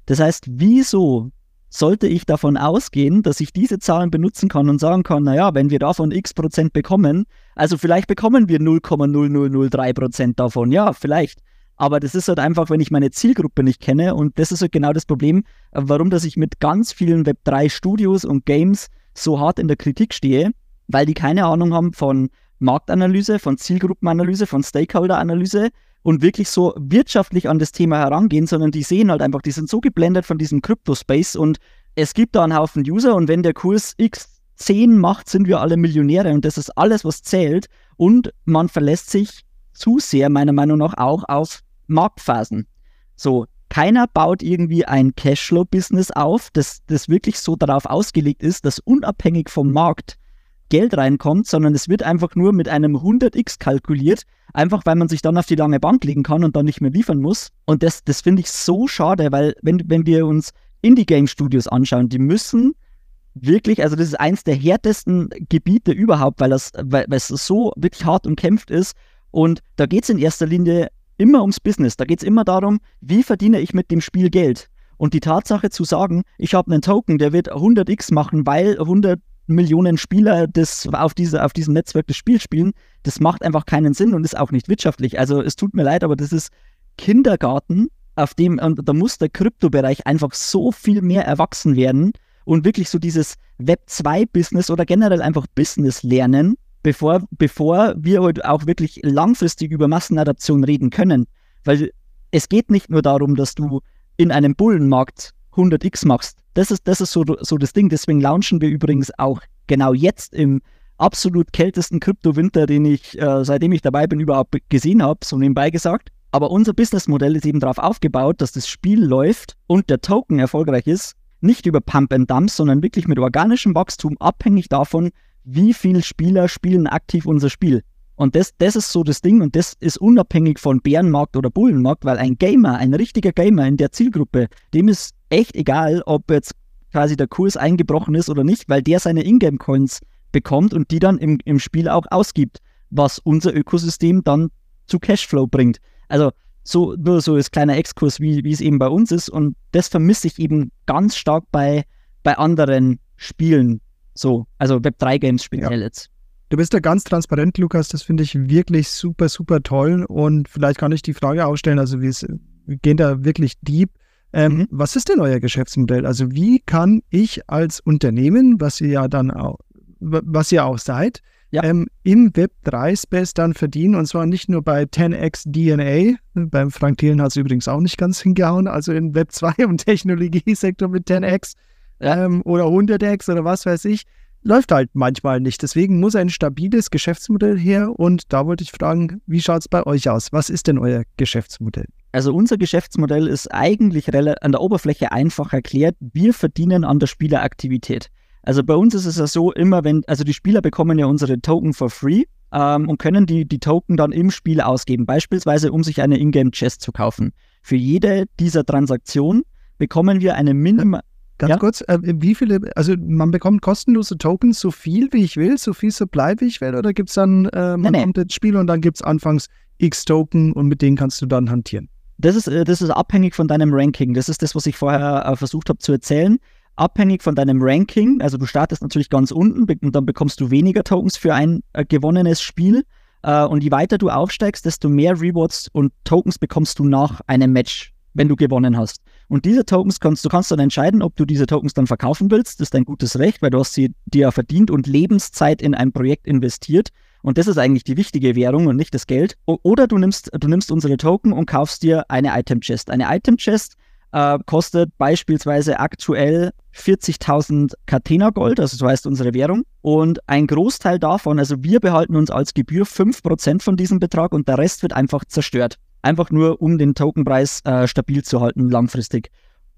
Das heißt, wieso sollte ich davon ausgehen, dass ich diese Zahlen benutzen kann und sagen kann, naja, wenn wir davon x Prozent bekommen, also vielleicht bekommen wir 0,0003 Prozent davon, ja, vielleicht. Aber das ist halt einfach, wenn ich meine Zielgruppe nicht kenne und das ist halt genau das Problem, warum dass ich mit ganz vielen Web3-Studios und Games so hart in der Kritik stehe, weil die keine Ahnung haben von Marktanalyse, von Zielgruppenanalyse, von Stakeholder-Analyse und wirklich so wirtschaftlich an das Thema herangehen, sondern die sehen halt einfach, die sind so geblendet von diesem Crypto-Space und es gibt da einen Haufen User und wenn der Kurs X10 macht, sind wir alle Millionäre und das ist alles, was zählt und man verlässt sich zu sehr, meiner Meinung nach, auch auf Marktphasen. So, keiner baut irgendwie ein Cashflow-Business auf, das, das wirklich so darauf ausgelegt ist, dass unabhängig vom Markt Geld reinkommt, sondern es wird einfach nur mit einem 100x kalkuliert, einfach weil man sich dann auf die lange Bank legen kann und dann nicht mehr liefern muss. Und das, das finde ich so schade, weil wenn, wenn wir uns Indie-Game-Studios anschauen, die müssen wirklich, also das ist eins der härtesten Gebiete überhaupt, weil, das, weil, weil es so wirklich hart umkämpft ist. Und da geht es in erster Linie immer ums Business. Da geht es immer darum, wie verdiene ich mit dem Spiel Geld. Und die Tatsache zu sagen, ich habe einen Token, der wird 100x machen, weil 100 Millionen Spieler das auf, diese, auf diesem Netzwerk das Spiel spielen, das macht einfach keinen Sinn und ist auch nicht wirtschaftlich. Also es tut mir leid, aber das ist Kindergarten, auf dem, und da muss der Kryptobereich einfach so viel mehr erwachsen werden und wirklich so dieses Web 2-Business oder generell einfach Business lernen, bevor, bevor wir halt auch wirklich langfristig über Massenadaption reden können. Weil es geht nicht nur darum, dass du in einem Bullenmarkt 100x machst. Das ist, das ist so, so das Ding. Deswegen launchen wir übrigens auch genau jetzt im absolut kältesten Kryptowinter, den ich, äh, seitdem ich dabei bin, überhaupt gesehen habe, so nebenbei gesagt. Aber unser Businessmodell ist eben darauf aufgebaut, dass das Spiel läuft und der Token erfolgreich ist, nicht über Pump and Dumps, sondern wirklich mit organischem Wachstum, abhängig davon, wie viele Spieler spielen aktiv unser Spiel. Und das, das ist so das Ding und das ist unabhängig von Bärenmarkt oder Bullenmarkt, weil ein Gamer, ein richtiger Gamer in der Zielgruppe, dem ist echt egal, ob jetzt quasi der Kurs eingebrochen ist oder nicht, weil der seine Ingame-Coins bekommt und die dann im, im Spiel auch ausgibt, was unser Ökosystem dann zu Cashflow bringt. Also so nur so als kleiner Exkurs, wie, wie es eben bei uns ist. Und das vermisse ich eben ganz stark bei, bei anderen Spielen. So, also Web3-Games speziell ja. jetzt. Du bist da ganz transparent, Lukas. Das finde ich wirklich super, super toll. Und vielleicht kann ich die Frage auch stellen. Also, wir gehen da wirklich deep. Ähm, mhm. Was ist denn euer Geschäftsmodell? Also, wie kann ich als Unternehmen, was ihr ja dann auch, was ihr auch seid, ja. ähm, im Web3-Space dann verdienen? Und zwar nicht nur bei 10x DNA. Beim Frank Thielen hat es übrigens auch nicht ganz hingehauen. Also im Web2 und Technologiesektor mit 10x ja. ähm, oder 100x oder was weiß ich läuft halt manchmal nicht. Deswegen muss ein stabiles Geschäftsmodell her. Und da wollte ich fragen, wie schaut es bei euch aus? Was ist denn euer Geschäftsmodell? Also unser Geschäftsmodell ist eigentlich an der Oberfläche einfach erklärt. Wir verdienen an der Spieleraktivität. Also bei uns ist es ja so, immer wenn, also die Spieler bekommen ja unsere Token for free ähm, und können die, die Token dann im Spiel ausgeben, beispielsweise um sich eine Ingame-Chest zu kaufen. Für jede dieser Transaktionen bekommen wir eine Minimum, Ganz ja? kurz, äh, wie viele, also man bekommt kostenlose Tokens, so viel wie ich will, so viel Supply wie ich will, oder gibt es dann, äh, man nee, kommt nee. ins Spiel und dann gibt es anfangs x Token und mit denen kannst du dann hantieren? Das ist, äh, das ist abhängig von deinem Ranking. Das ist das, was ich vorher äh, versucht habe zu erzählen. Abhängig von deinem Ranking, also du startest natürlich ganz unten und dann bekommst du weniger Tokens für ein äh, gewonnenes Spiel. Äh, und je weiter du aufsteigst, desto mehr Rewards und Tokens bekommst du nach einem Match, wenn du gewonnen hast. Und diese Tokens kannst du kannst dann entscheiden, ob du diese Tokens dann verkaufen willst. Das ist dein gutes Recht, weil du hast sie dir verdient und Lebenszeit in ein Projekt investiert. Und das ist eigentlich die wichtige Währung und nicht das Geld. Oder du nimmst, du nimmst unsere Token und kaufst dir eine Item Chest. Eine Item Chest äh, kostet beispielsweise aktuell 40.000 Catena Gold, also so heißt unsere Währung. Und ein Großteil davon, also wir behalten uns als Gebühr 5% von diesem Betrag und der Rest wird einfach zerstört. Einfach nur, um den Tokenpreis äh, stabil zu halten langfristig.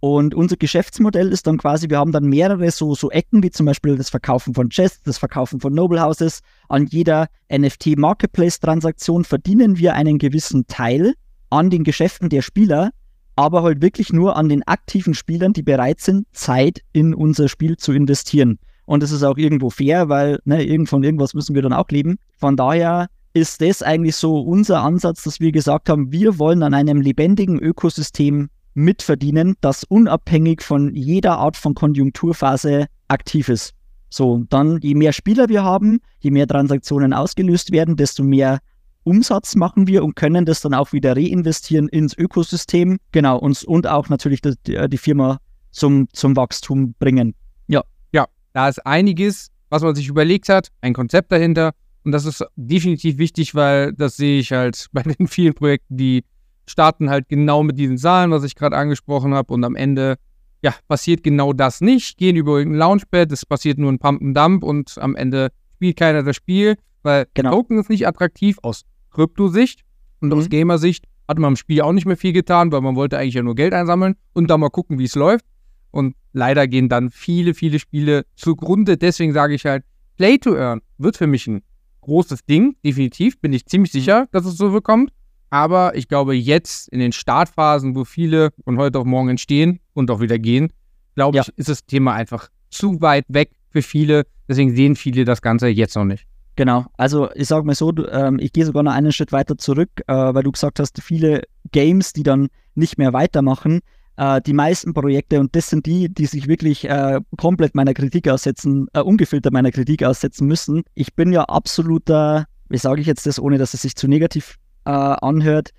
Und unser Geschäftsmodell ist dann quasi, wir haben dann mehrere so, so Ecken, wie zum Beispiel das Verkaufen von Chests, das Verkaufen von Noble Houses. An jeder NFT Marketplace Transaktion verdienen wir einen gewissen Teil an den Geschäften der Spieler, aber halt wirklich nur an den aktiven Spielern, die bereit sind, Zeit in unser Spiel zu investieren. Und das ist auch irgendwo fair, weil ne, von irgendwas müssen wir dann auch leben. Von daher ist das eigentlich so unser Ansatz, dass wir gesagt haben, wir wollen an einem lebendigen Ökosystem mitverdienen, das unabhängig von jeder Art von Konjunkturphase aktiv ist. So, dann je mehr Spieler wir haben, je mehr Transaktionen ausgelöst werden, desto mehr Umsatz machen wir und können das dann auch wieder reinvestieren ins Ökosystem. Genau, uns und auch natürlich die, die Firma zum, zum Wachstum bringen. Ja. Ja, da ist einiges, was man sich überlegt hat, ein Konzept dahinter und das ist definitiv wichtig, weil das sehe ich halt bei den vielen Projekten, die starten halt genau mit diesen Zahlen, was ich gerade angesprochen habe. Und am Ende, ja, passiert genau das nicht. Gehen über irgendein Launchpad, es passiert nur ein Pump and Dump und am Ende spielt keiner das Spiel, weil genau. Token ist nicht attraktiv aus Kryptosicht und mhm. aus Gamer-Sicht hat man im Spiel auch nicht mehr viel getan, weil man wollte eigentlich ja nur Geld einsammeln und dann mal gucken, wie es läuft. Und leider gehen dann viele, viele Spiele zugrunde. Deswegen sage ich halt, Play to Earn wird für mich ein großes Ding, definitiv. Bin ich ziemlich sicher, dass es so bekommt. Aber ich glaube, jetzt in den Startphasen, wo viele von heute auf morgen entstehen und auch wieder gehen, glaube ja. ich, ist das Thema einfach zu weit weg für viele. Deswegen sehen viele das Ganze jetzt noch nicht. Genau, also ich sage mal so, ähm, ich gehe sogar noch einen Schritt weiter zurück, äh, weil du gesagt hast, viele Games, die dann nicht mehr weitermachen. Äh, die meisten Projekte, und das sind die, die sich wirklich äh, komplett meiner Kritik aussetzen, äh, ungefiltert meiner Kritik aussetzen müssen. Ich bin ja absoluter, wie sage ich jetzt das, ohne dass es sich zu negativ äh, anhört,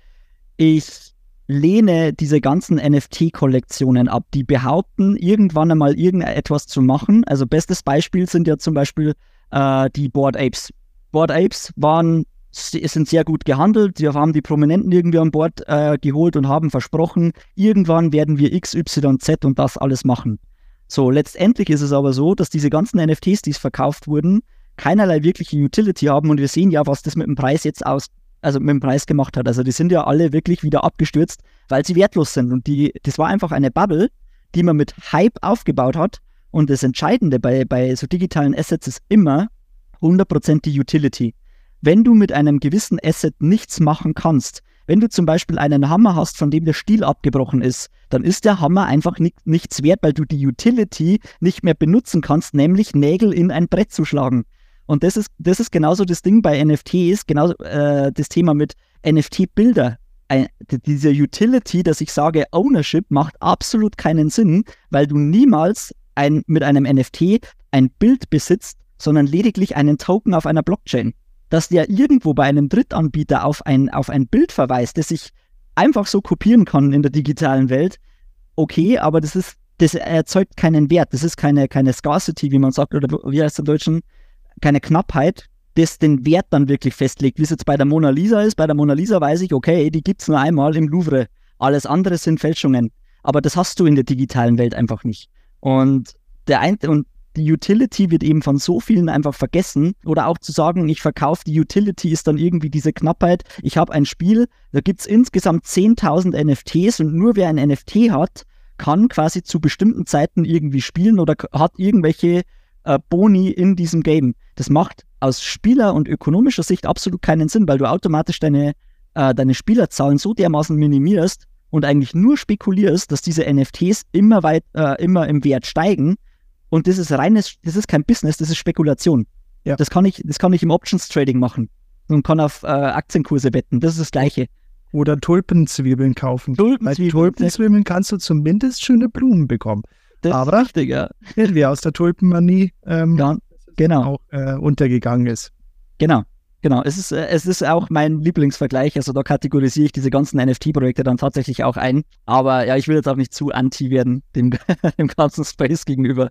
ich lehne diese ganzen NFT-Kollektionen ab, die behaupten, irgendwann einmal irgendetwas zu machen. Also bestes Beispiel sind ja zum Beispiel äh, die Board Apes. Board Apes waren sind sehr gut gehandelt. Sie haben die Prominenten irgendwie an Bord äh, geholt und haben versprochen, irgendwann werden wir X, Y, Z und das alles machen. So, letztendlich ist es aber so, dass diese ganzen NFTs, die verkauft wurden, keinerlei wirkliche Utility haben und wir sehen ja, was das mit dem Preis jetzt aus, also mit dem Preis gemacht hat. Also die sind ja alle wirklich wieder abgestürzt, weil sie wertlos sind. Und die, das war einfach eine Bubble, die man mit Hype aufgebaut hat. Und das Entscheidende bei, bei so digitalen Assets ist immer 100% die Utility wenn du mit einem gewissen Asset nichts machen kannst, wenn du zum Beispiel einen Hammer hast, von dem der Stiel abgebrochen ist, dann ist der Hammer einfach nicht, nichts wert, weil du die Utility nicht mehr benutzen kannst, nämlich Nägel in ein Brett zu schlagen. Und das ist, das ist genauso das Ding bei NFTs, genau äh, das Thema mit NFT-Bilder. Diese Utility, dass ich sage, Ownership macht absolut keinen Sinn, weil du niemals ein, mit einem NFT ein Bild besitzt, sondern lediglich einen Token auf einer Blockchain dass der irgendwo bei einem Drittanbieter auf ein, auf ein Bild verweist, das ich einfach so kopieren kann in der digitalen Welt, okay, aber das ist, das erzeugt keinen Wert, das ist keine, keine Scarcity, wie man sagt, oder wie heißt es im Deutschen, keine Knappheit, das den Wert dann wirklich festlegt, wie es jetzt bei der Mona Lisa ist. Bei der Mona Lisa weiß ich, okay, die gibt es nur einmal im Louvre. Alles andere sind Fälschungen. Aber das hast du in der digitalen Welt einfach nicht. Und der ein, und die Utility wird eben von so vielen einfach vergessen. Oder auch zu sagen, ich verkaufe die Utility ist dann irgendwie diese Knappheit. Ich habe ein Spiel, da gibt es insgesamt 10.000 NFTs und nur wer ein NFT hat, kann quasi zu bestimmten Zeiten irgendwie spielen oder hat irgendwelche äh, Boni in diesem Game. Das macht aus Spieler- und ökonomischer Sicht absolut keinen Sinn, weil du automatisch deine, äh, deine Spielerzahlen so dermaßen minimierst und eigentlich nur spekulierst, dass diese NFTs immer weit, äh, immer im Wert steigen und das ist reines, das ist kein Business, das ist Spekulation. Ja. Das, kann ich, das kann ich im Options Trading machen und kann auf äh, Aktienkurse wetten. Das ist das Gleiche. Oder Tulpenzwiebeln kaufen. Tulpenzwiebeln. Bei Tulpenzwiebeln kannst du zumindest schöne Blumen bekommen. Das Aber ist richtig, ja. wie aus der Tulpenmanie ähm, ja, genau. auch äh, untergegangen ist. Genau. Genau, es ist, äh, es ist auch mein Lieblingsvergleich. Also da kategorisiere ich diese ganzen NFT-Projekte dann tatsächlich auch ein. Aber ja, ich will jetzt auch nicht zu anti werden dem, dem ganzen Space gegenüber.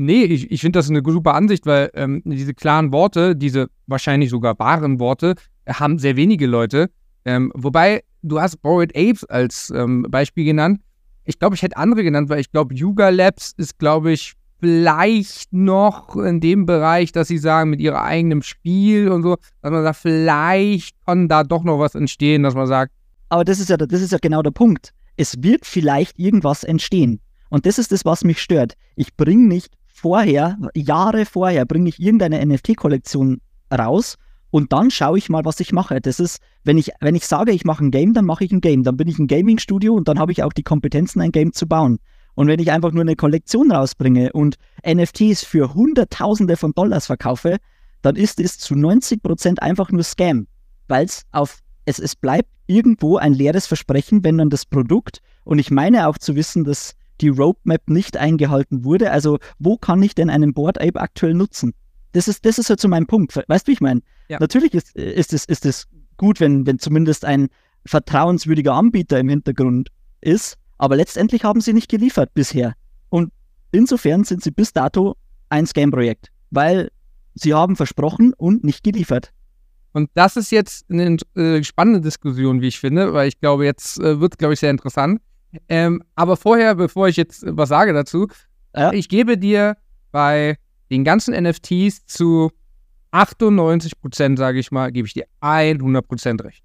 Nee, ich, ich finde das eine super Ansicht, weil ähm, diese klaren Worte, diese wahrscheinlich sogar wahren Worte, haben sehr wenige Leute. Ähm, wobei, du hast Bored Apes als ähm, Beispiel genannt. Ich glaube, ich hätte andere genannt, weil ich glaube, Yuga Labs ist, glaube ich, vielleicht noch in dem Bereich, dass sie sagen, mit ihrem eigenen Spiel und so, dass man sagt, vielleicht kann da doch noch was entstehen, dass man sagt. Aber das ist ja, das ist ja genau der Punkt. Es wird vielleicht irgendwas entstehen. Und das ist das, was mich stört. Ich bringe nicht vorher, Jahre vorher, bringe ich irgendeine NFT-Kollektion raus und dann schaue ich mal, was ich mache. Das ist, wenn ich, wenn ich sage, ich mache ein Game, dann mache ich ein Game. Dann bin ich ein Gaming-Studio und dann habe ich auch die Kompetenzen, ein Game zu bauen. Und wenn ich einfach nur eine Kollektion rausbringe und NFTs für Hunderttausende von Dollars verkaufe, dann ist es zu 90 Prozent einfach nur Scam, weil es auf es, es bleibt irgendwo ein leeres Versprechen, wenn dann das Produkt, und ich meine auch zu wissen, dass die Roadmap nicht eingehalten wurde. Also, wo kann ich denn einen Board Ape aktuell nutzen? Das ist, das ist halt so mein Punkt. Weißt du, wie ich meine? Ja. Natürlich ist, ist, es, ist es gut, wenn, wenn zumindest ein vertrauenswürdiger Anbieter im Hintergrund ist, aber letztendlich haben sie nicht geliefert bisher. Und insofern sind sie bis dato ein Scam-Projekt, weil sie haben versprochen und nicht geliefert. Und das ist jetzt eine äh, spannende Diskussion, wie ich finde, weil ich glaube, jetzt äh, wird es, glaube ich, sehr interessant. Ähm, aber vorher, bevor ich jetzt was sage dazu, ja. ich gebe dir bei den ganzen NFTs zu 98 Prozent, sage ich mal, gebe ich dir 100 Prozent recht.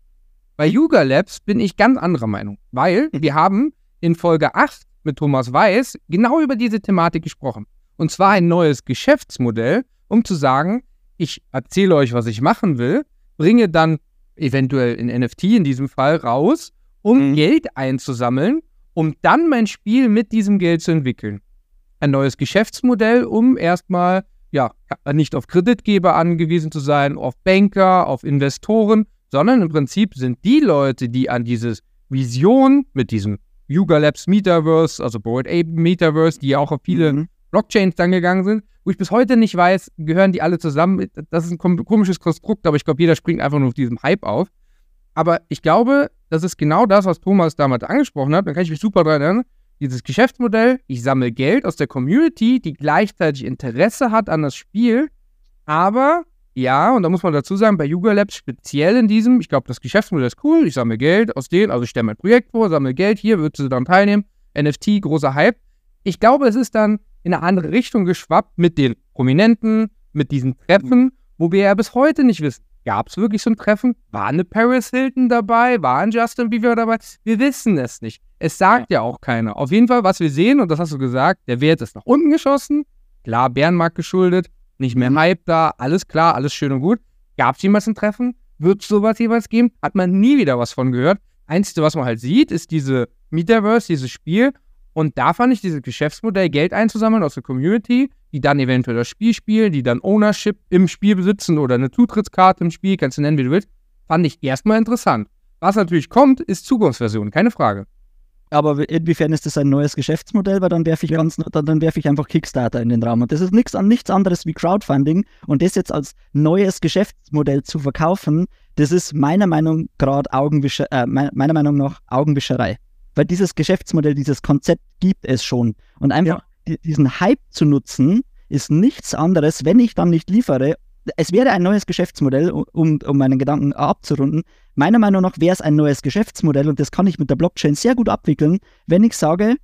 Bei Yuga Labs bin ich ganz anderer Meinung, weil wir haben in Folge 8 mit Thomas Weiß genau über diese Thematik gesprochen. Und zwar ein neues Geschäftsmodell, um zu sagen, ich erzähle euch, was ich machen will, bringe dann eventuell in NFT in diesem Fall raus, um mhm. Geld einzusammeln, um dann mein Spiel mit diesem Geld zu entwickeln. Ein neues Geschäftsmodell, um erstmal ja, nicht auf Kreditgeber angewiesen zu sein, auf Banker, auf Investoren, sondern im Prinzip sind die Leute, die an diese Vision mit diesem Yuga Labs Metaverse, also Board Ape Metaverse, die ja auch auf viele Mhm. Blockchains dann gegangen sind, wo ich bis heute nicht weiß, gehören die alle zusammen. Das ist ein kom- komisches Konstrukt, aber ich glaube, jeder springt einfach nur auf diesem Hype auf. Aber ich glaube, das ist genau das, was Thomas damals angesprochen hat. Da kann ich mich super dran erinnern. Dieses Geschäftsmodell, ich sammle Geld aus der Community, die gleichzeitig Interesse hat an das Spiel, aber ja, und da muss man dazu sagen, bei Yuga Labs speziell in diesem, ich glaube, das Geschäftsmodell ist cool, ich sammle Geld aus denen, also ich stelle mein Projekt vor, sammle Geld, hier würdest du dann teilnehmen, NFT, großer Hype. Ich glaube, es ist dann in eine andere Richtung geschwappt mit den Prominenten, mit diesen Treffen, wo wir ja bis heute nicht wissen, gab es wirklich so ein Treffen? War eine Paris Hilton dabei? War ein Justin Bieber dabei? Wir wissen es nicht. Es sagt ja auch keiner. Auf jeden Fall, was wir sehen, und das hast du gesagt, der Wert ist nach unten geschossen. Klar, Bärenmarkt geschuldet, nicht mehr Hype da, alles klar, alles schön und gut. Gab es jemals ein Treffen? Wird es sowas jemals geben? Hat man nie wieder was von gehört. Einzige, was man halt sieht, ist diese Metaverse, dieses Spiel. Und da fand ich dieses Geschäftsmodell, Geld einzusammeln aus der Community, die dann eventuell das Spiel spielen, die dann Ownership im Spiel besitzen oder eine Zutrittskarte im Spiel, kannst du nennen, wie du willst, fand ich erstmal interessant. Was natürlich kommt, ist Zukunftsversion, keine Frage. Aber inwiefern ist das ein neues Geschäftsmodell? Weil dann werfe ich ganz, dann, werfe ich einfach Kickstarter in den Raum. Und das ist nichts nichts anderes wie Crowdfunding. Und das jetzt als neues Geschäftsmodell zu verkaufen, das ist meiner Meinung gerade Augenwischer, äh, me- meiner Meinung nach Augenwischerei. Weil dieses Geschäftsmodell, dieses Konzept gibt es schon. Und einfach die, diesen Hype zu nutzen, ist nichts anderes, wenn ich dann nicht liefere. Es wäre ein neues Geschäftsmodell, um, um meinen Gedanken abzurunden. Meiner Meinung nach wäre es ein neues Geschäftsmodell und das kann ich mit der Blockchain sehr gut abwickeln, wenn ich sage,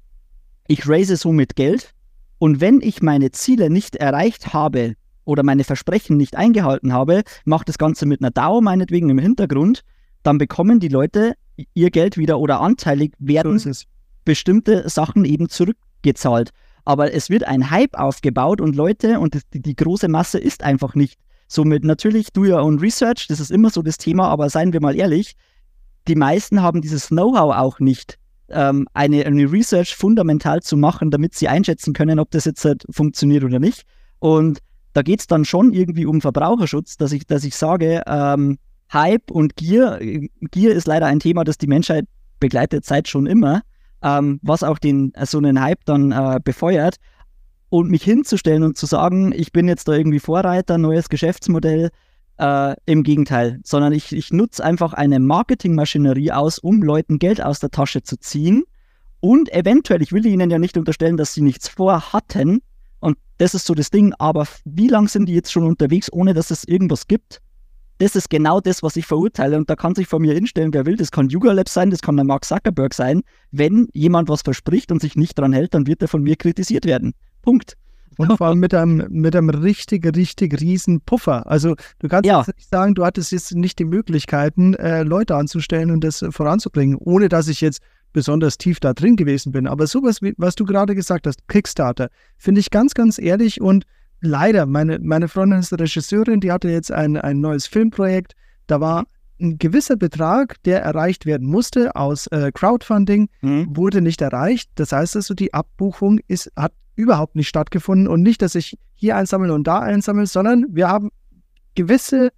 ich raise somit Geld und wenn ich meine Ziele nicht erreicht habe oder meine Versprechen nicht eingehalten habe, mache das Ganze mit einer DAO meinetwegen im Hintergrund, dann bekommen die Leute ihr Geld wieder oder anteilig So werden es. bestimmte Sachen eben zurückgezahlt. Aber es wird ein Hype aufgebaut und Leute, und die, die große Masse ist einfach nicht. Somit natürlich do your own research, das ist immer so das Thema, aber seien wir mal ehrlich, die meisten haben dieses Know-how auch nicht, ähm, eine, eine Research fundamental zu machen, damit sie einschätzen können, ob das jetzt halt funktioniert oder nicht. Und da geht es dann schon irgendwie um Verbraucherschutz, dass ich, dass ich sage, ähm, Hype und Gier, Gier ist leider ein Thema, das die Menschheit begleitet seit schon immer, ähm, was auch den, äh, so einen Hype dann äh, befeuert. Und mich hinzustellen und zu sagen, ich bin jetzt da irgendwie Vorreiter, neues Geschäftsmodell, äh, im Gegenteil, sondern ich, ich nutze einfach eine Marketingmaschinerie aus, um Leuten Geld aus der Tasche zu ziehen. Und eventuell, ich will ihnen ja nicht unterstellen, dass sie nichts vorhatten. Und das ist so das Ding. Aber wie lange sind die jetzt schon unterwegs, ohne dass es irgendwas gibt? Das ist genau das, was ich verurteile. Und da kann sich vor mir hinstellen, wer will. Das kann Yuga Labs sein, das kann der Mark Zuckerberg sein. Wenn jemand was verspricht und sich nicht dran hält, dann wird er von mir kritisiert werden. Punkt. Und vor allem mit einem, mit einem richtig, richtig riesen Puffer. Also du kannst Ja. jetzt nicht sagen, du hattest jetzt nicht die Möglichkeiten, äh, Leute anzustellen und das äh, voranzubringen, ohne dass ich jetzt besonders tief da drin gewesen bin. Aber sowas, wie, was du gerade gesagt hast, Kickstarter, finde ich ganz, ganz ehrlich und leider, meine, meine Freundin ist Regisseurin, die hatte jetzt ein, ein neues Filmprojekt. Da war ein gewisser Betrag, der erreicht werden musste aus äh, Crowdfunding Hm? wurde nicht erreicht. Das heißt also, die Abbuchung ist, hat überhaupt nicht stattgefunden und nicht, dass ich hier einsammle und da einsammle, sondern wir haben gewisse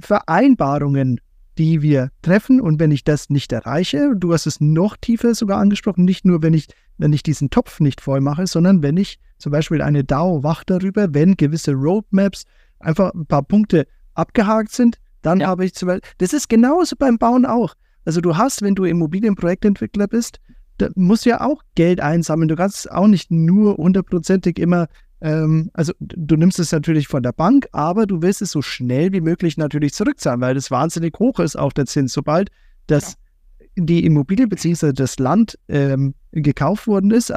Vereinbarungen, die wir treffen und wenn ich das nicht erreiche, du hast es noch tiefer sogar angesprochen, nicht nur wenn ich, wenn ich diesen Topf nicht voll mache, sondern wenn ich zum Beispiel eine DAO wacht darüber, wenn gewisse Roadmaps einfach ein paar Punkte abgehakt sind, dann Ja. habe ich zum Beispiel, das ist genauso beim Bauen auch. Also du hast, wenn du Immobilienprojektentwickler bist, da musst du ja auch Geld einsammeln. Du kannst auch nicht nur hundertprozentig immer, ähm, also du nimmst es natürlich von der Bank, aber du willst es so schnell wie möglich natürlich zurückzahlen, weil das wahnsinnig hoch ist, auch der Zins. Sobald das die Immobilie bzw. das Land ähm, gekauft worden ist,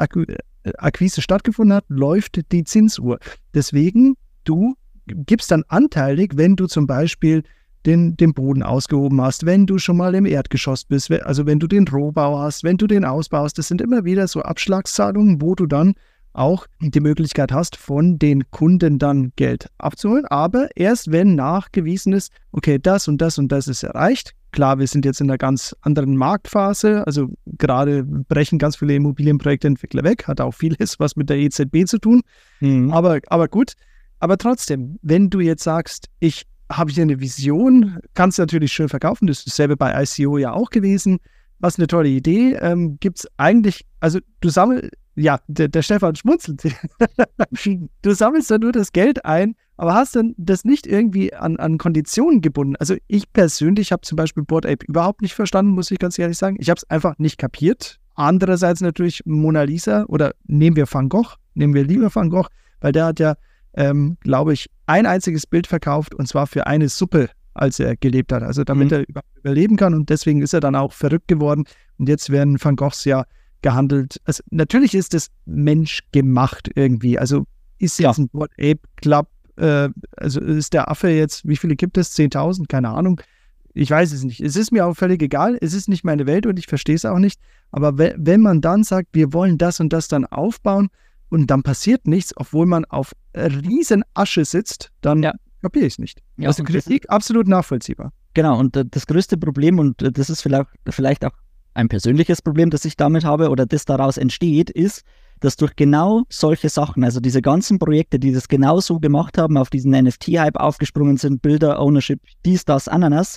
Akquise stattgefunden hat, läuft die Zinsuhr. Deswegen, du gibst dann anteilig, wenn du zum Beispiel den, den Boden ausgehoben hast, wenn du schon mal im Erdgeschoss bist, also wenn du den Rohbau hast, wenn du den ausbaust, das sind immer wieder so Abschlagszahlungen, wo du dann auch die Möglichkeit hast, von den Kunden dann Geld abzuholen, aber erst wenn nachgewiesen ist, okay, das und das und das ist erreicht. Klar, wir sind jetzt in einer ganz anderen Marktphase, also gerade brechen ganz viele Immobilienprojektentwickler weg, hat auch vieles was mit der EZB zu tun, Hm. aber, aber gut. Aber trotzdem, wenn du jetzt sagst, ich habe hier eine Vision, kannst du natürlich schön verkaufen. Das ist dasselbe bei ICO ja auch gewesen. was eine tolle Idee. Ähm, Gibt es eigentlich, also du sammelst, ja, der, der Stefan schmunzelt. du sammelst dann nur das Geld ein, aber hast dann das nicht irgendwie an, an Konditionen gebunden. Also ich persönlich habe zum Beispiel Board Ape überhaupt nicht verstanden, muss ich ganz ehrlich sagen. Ich habe es einfach nicht kapiert. Andererseits natürlich Mona Lisa oder nehmen wir Van Gogh, nehmen wir lieber Van Gogh, weil der hat ja, ähm, glaube ich, ein einziges Bild verkauft und zwar für eine Suppe, als er gelebt hat. Also damit mhm. er überleben kann und deswegen ist er dann auch verrückt geworden. Und jetzt werden Van Goghs ja gehandelt. Also natürlich ist das menschgemacht irgendwie. Also ist jetzt ja. ein Board Ape Club, äh, also ist der Affe jetzt, wie viele gibt es? 10.000? Keine Ahnung. Ich weiß es nicht. Es ist mir auch völlig egal. Es ist nicht meine Welt und ich verstehe es auch nicht. Aber wenn man dann sagt, wir wollen das und das dann aufbauen und dann passiert nichts, obwohl man auf riesen Asche sitzt, dann ja. kapiere ich es nicht. Ja, also Kritik absolut nachvollziehbar. Genau, und das größte Problem, und das ist vielleicht, vielleicht auch ein persönliches Problem, das ich damit habe oder das daraus entsteht, ist, dass durch genau solche Sachen, also diese ganzen Projekte, die das genau so gemacht haben, auf diesen NFT-Hype aufgesprungen sind, Bilder, Ownership, dies, das, Ananas,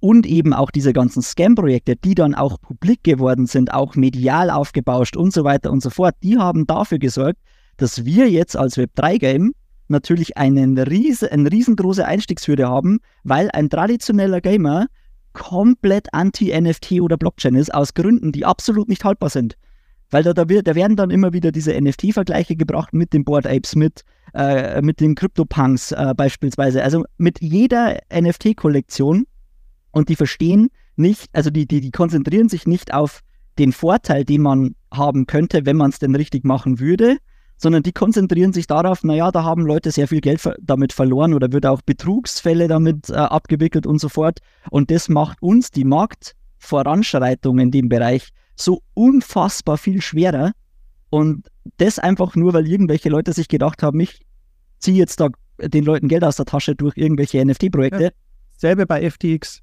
und eben auch diese ganzen Scam-Projekte, die dann auch publik geworden sind, auch medial aufgebauscht und so weiter und so fort, die haben dafür gesorgt, dass wir jetzt als Web3-Game natürlich einen riesen, eine riesengroße Einstiegshürde haben, weil ein traditioneller Gamer komplett anti-NFT oder Blockchain ist, aus Gründen, die absolut nicht haltbar sind. Weil da, da, wird, da werden dann immer wieder diese NFT-Vergleiche gebracht mit den Board Apes, mit, äh, mit den CryptoPunks äh, beispielsweise. Also mit jeder NFT-Kollektion und die verstehen nicht, also die, die, die konzentrieren sich nicht auf den Vorteil, den man haben könnte, wenn man es denn richtig machen würde, sondern die konzentrieren sich darauf, naja, da haben Leute sehr viel Geld damit verloren oder wird auch Betrugsfälle damit äh, abgewickelt und so fort. Und das macht uns die Marktvoranschreitung in dem Bereich so unfassbar viel schwerer. Und das einfach nur, weil irgendwelche Leute sich gedacht haben, ich ziehe jetzt da den Leuten Geld aus der Tasche durch irgendwelche NFT-Projekte. Ja, selbe bei FTX.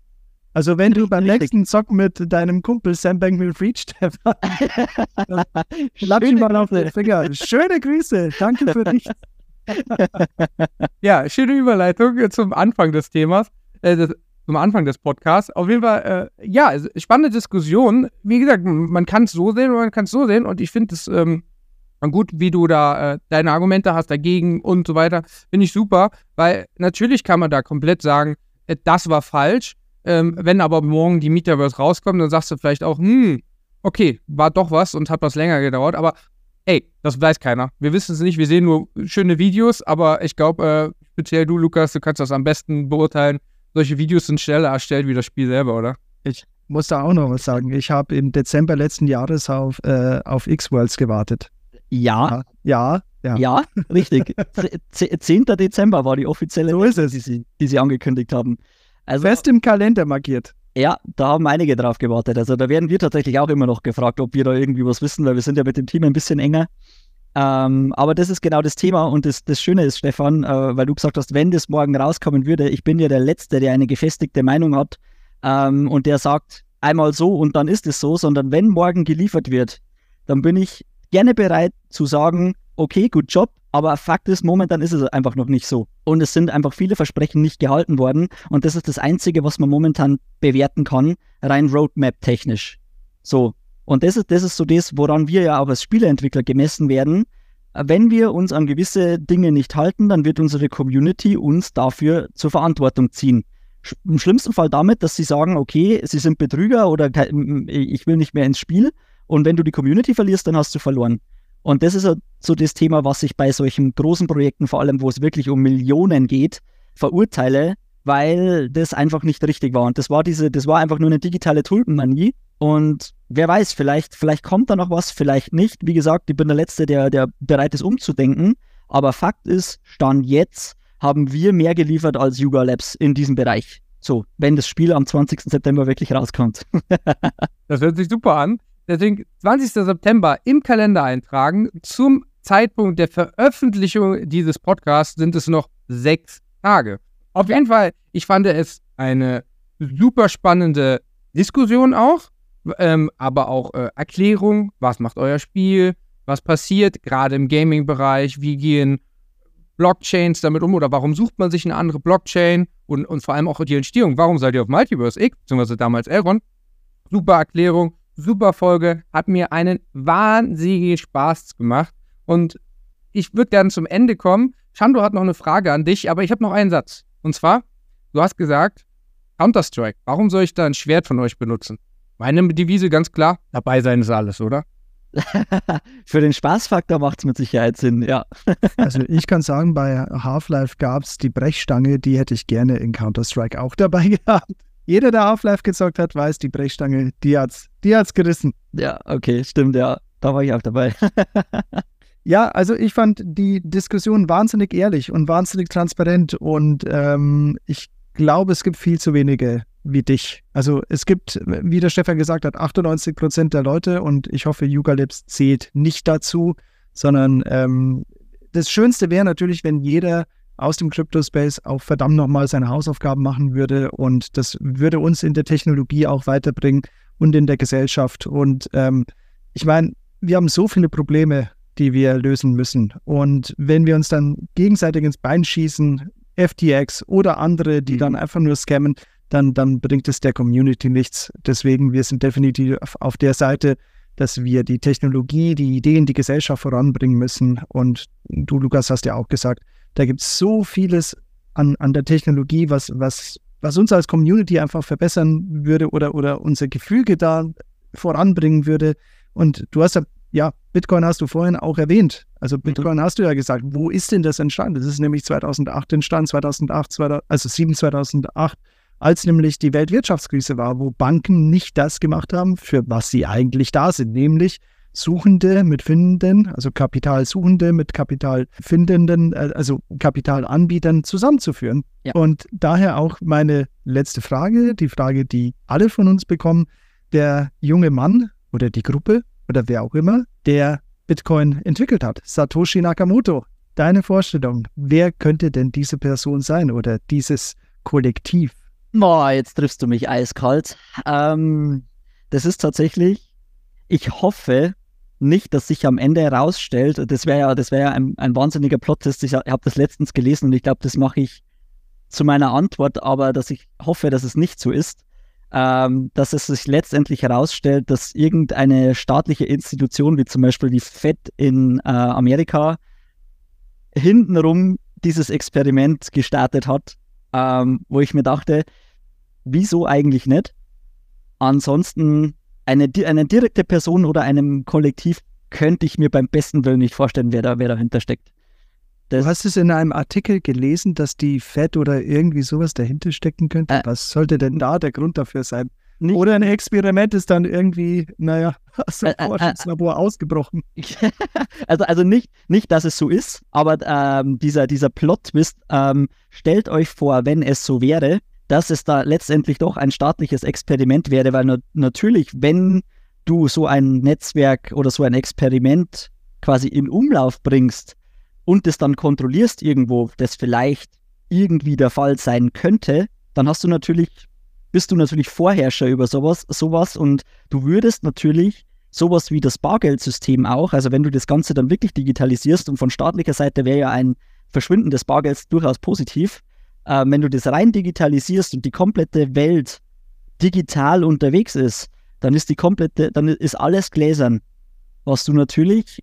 Also wenn du beim nächsten Zock mit deinem Kumpel Sam Bankman-Fried, Stefan, lass ihn mal auf den Finger. Schöne Grüße. Danke für dich. ja, schöne Überleitung zum Anfang des Themas, äh, des, zum Anfang des Podcasts. Auf jeden Fall, äh, ja, spannende Diskussion. Wie gesagt, man kann es so sehen oder man kann es so sehen und ich finde es ähm, gut, wie du da äh, deine Argumente hast dagegen und so weiter. Finde ich super, weil natürlich kann man da komplett sagen, äh, das war falsch ähm, wenn aber morgen die Metaverse rauskommt, dann sagst du vielleicht auch, hm, okay, war doch was und hat was länger gedauert. Aber ey, das weiß keiner. Wir wissen es nicht. Wir sehen nur schöne Videos, aber ich glaube, äh, speziell du, Lukas, du kannst das am besten beurteilen. Solche Videos sind schneller erstellt wie das Spiel selber, oder? Ich muss da auch noch was sagen. Ich habe im Dezember letzten Jahres auf, äh, auf X-Worlds gewartet. Ja. Ja, ja. Ja, richtig. 10. Dezember war die offizielle, so ist es. Die, sie, die sie angekündigt haben. Also, Fest im Kalender markiert. Ja, da haben einige drauf gewartet. Also da werden wir tatsächlich auch immer noch gefragt, ob wir da irgendwie was wissen, weil wir sind ja mit dem Team ein bisschen enger. Ähm, aber das ist genau das Thema und das, das Schöne ist, Stefan, äh, weil du gesagt hast, wenn das morgen rauskommen würde, ich bin ja der Letzte, der eine gefestigte Meinung hat ähm, und der sagt einmal so und dann ist es so, sondern wenn morgen geliefert wird, dann bin ich gerne bereit zu sagen, okay, gut Job, aber Fakt ist, momentan ist es einfach noch nicht so. Und es sind einfach viele Versprechen nicht gehalten worden. Und das ist das Einzige, was man momentan bewerten kann, rein Roadmap-technisch. So. Und das ist, das ist so das, woran wir ja auch als Spieleentwickler gemessen werden. Wenn wir uns an gewisse Dinge nicht halten, dann wird unsere Community uns dafür zur Verantwortung ziehen. Im schlimmsten Fall damit, dass sie sagen, okay, sie sind Betrüger oder ich will nicht mehr ins Spiel. Und wenn du die Community verlierst, dann hast du verloren. Und das ist so das Thema, was ich bei solchen großen Projekten, vor allem wo es wirklich um Millionen geht, verurteile, weil das einfach nicht richtig war. Und das war diese, das war einfach nur eine digitale Tulpenmanie. Und wer weiß, vielleicht, vielleicht kommt da noch was, vielleicht nicht. Wie gesagt, ich bin der Letzte, der, der bereit ist, umzudenken. Aber Fakt ist, Stand jetzt haben wir mehr geliefert als Yuga Labs in diesem Bereich. So, wenn das Spiel am 20. September wirklich rauskommt. das hört sich super an. Deswegen 20. September im Kalender eintragen. Zum Zeitpunkt der Veröffentlichung dieses Podcasts sind es noch sechs Tage. Auf jeden Fall, ich fand es eine super spannende Diskussion auch, ähm, aber auch äh, Erklärung, was macht euer Spiel, was passiert gerade im Gaming-Bereich, wie gehen Blockchains damit um? Oder warum sucht man sich eine andere Blockchain? Und, und vor allem auch die Entstehung, warum seid ihr auf Multiverse X, beziehungsweise damals Elrond, Super Erklärung, super Folge, hat mir einen wahnsinnigen Spaß gemacht. Und ich würde gerne zum Ende kommen. Shando hat noch eine Frage an dich, aber ich habe noch einen Satz. Und zwar, du hast gesagt, Counter-Strike, warum soll ich da ein Schwert von euch benutzen? Meine Devise ganz klar, dabei sein ist alles, oder? Für den Spaßfaktor macht es mit Sicherheit Sinn, ja. also ich kann sagen, bei Half-Life gab es die Brechstange, die hätte ich gerne in Counter-Strike auch dabei gehabt. Jeder, der Half-Life gezockt hat, weiß, die Brechstange, die hat's, die hat's gerissen. Ja, okay, stimmt, ja. Da war ich auch dabei. ja, also ich fand die Diskussion wahnsinnig ehrlich und wahnsinnig transparent und ähm, ich glaube, es gibt viel zu wenige wie dich. Also es gibt, wie der Stefan gesagt hat, 98 Prozent der Leute und ich hoffe, Yugalibs zählt nicht dazu, sondern ähm, das Schönste wäre natürlich, wenn jeder aus dem Crypto-Space auch verdammt nochmal seine Hausaufgaben machen würde und das würde uns in der Technologie auch weiterbringen und in der Gesellschaft. Und ähm, ich meine, wir haben so viele Probleme, die wir lösen müssen. Und wenn wir uns dann gegenseitig ins Bein schießen, FTX oder andere, die mhm. dann einfach nur scammen, dann, dann bringt es der Community nichts. Deswegen, wir sind definitiv auf der Seite, dass wir die Technologie, die Ideen, die Gesellschaft voranbringen müssen. Und du, Lukas, hast ja auch gesagt, da gibt es so vieles an, an der Technologie, was, was, was uns als Community einfach verbessern würde oder, oder unser Gefüge da voranbringen würde. Und du hast ja, ja, Bitcoin hast du vorhin auch erwähnt. Also mhm. Bitcoin mhm. hast du ja gesagt, wo ist denn das entstanden? Das ist nämlich 2008 entstanden, 2008, 2000, also 7 2008 als nämlich die Weltwirtschaftskrise war, wo Banken nicht das gemacht haben, für was sie eigentlich da sind, nämlich Suchende mit Findenden, also Kapitalsuchende mit Kapitalfindenden, äh, also Kapitalanbietern zusammenzuführen. Ja. Und daher auch meine letzte Frage, die Frage, die alle von uns bekommen. Der junge Mann oder die Gruppe oder wer auch immer, der Bitcoin entwickelt hat, Satoshi Nakamoto. Deine Vorstellung, wer könnte denn diese Person sein oder dieses Kollektiv? Boah, jetzt triffst du mich eiskalt. Ähm, das ist tatsächlich, ich hoffe nicht, dass sich am Ende herausstellt, das wäre ja, das wäre ja ein, ein wahnsinniger Plot-Test. Ich habe das letztens gelesen und ich glaube, das mache ich zu meiner Antwort, aber dass ich hoffe, dass es nicht so ist, ähm, dass es sich letztendlich herausstellt, dass irgendeine staatliche Institution, wie zum Beispiel die FED in äh, Amerika, hintenrum dieses Experiment gestartet hat, ähm, wo ich mir dachte, wieso eigentlich nicht? Ansonsten eine, eine direkte Person oder einem Kollektiv könnte ich mir beim besten Willen nicht vorstellen, wer, da, wer dahinter steckt. Das du hast es in einem Artikel gelesen, dass die Fed oder irgendwie sowas dahinter stecken könnte. Äh, Was sollte denn da der Grund dafür sein? Nicht, oder ein Experiment ist dann irgendwie, naja, aus dem äh, Forschungslabor äh, ausgebrochen. also, also nicht, nicht, dass es so ist, aber ähm, dieser, dieser Plot-Twist, ähm, stellt euch vor, wenn es so wäre, dass es da letztendlich doch ein staatliches Experiment wäre, weil na natürlich, wenn du so ein Netzwerk oder so ein Experiment quasi in Umlauf bringst und es dann kontrollierst irgendwo, das vielleicht irgendwie der Fall sein könnte, dann hast du natürlich, bist du natürlich Vorherrscher über sowas, sowas und du würdest natürlich sowas wie das Bargeldsystem auch, also wenn du das Ganze dann wirklich digitalisierst und von staatlicher Seite wäre ja ein Verschwinden des Bargelds durchaus positiv, äh, wenn du das rein digitalisierst und die komplette Welt digital unterwegs ist, dann ist die komplette, dann ist alles gläsern. Was du natürlich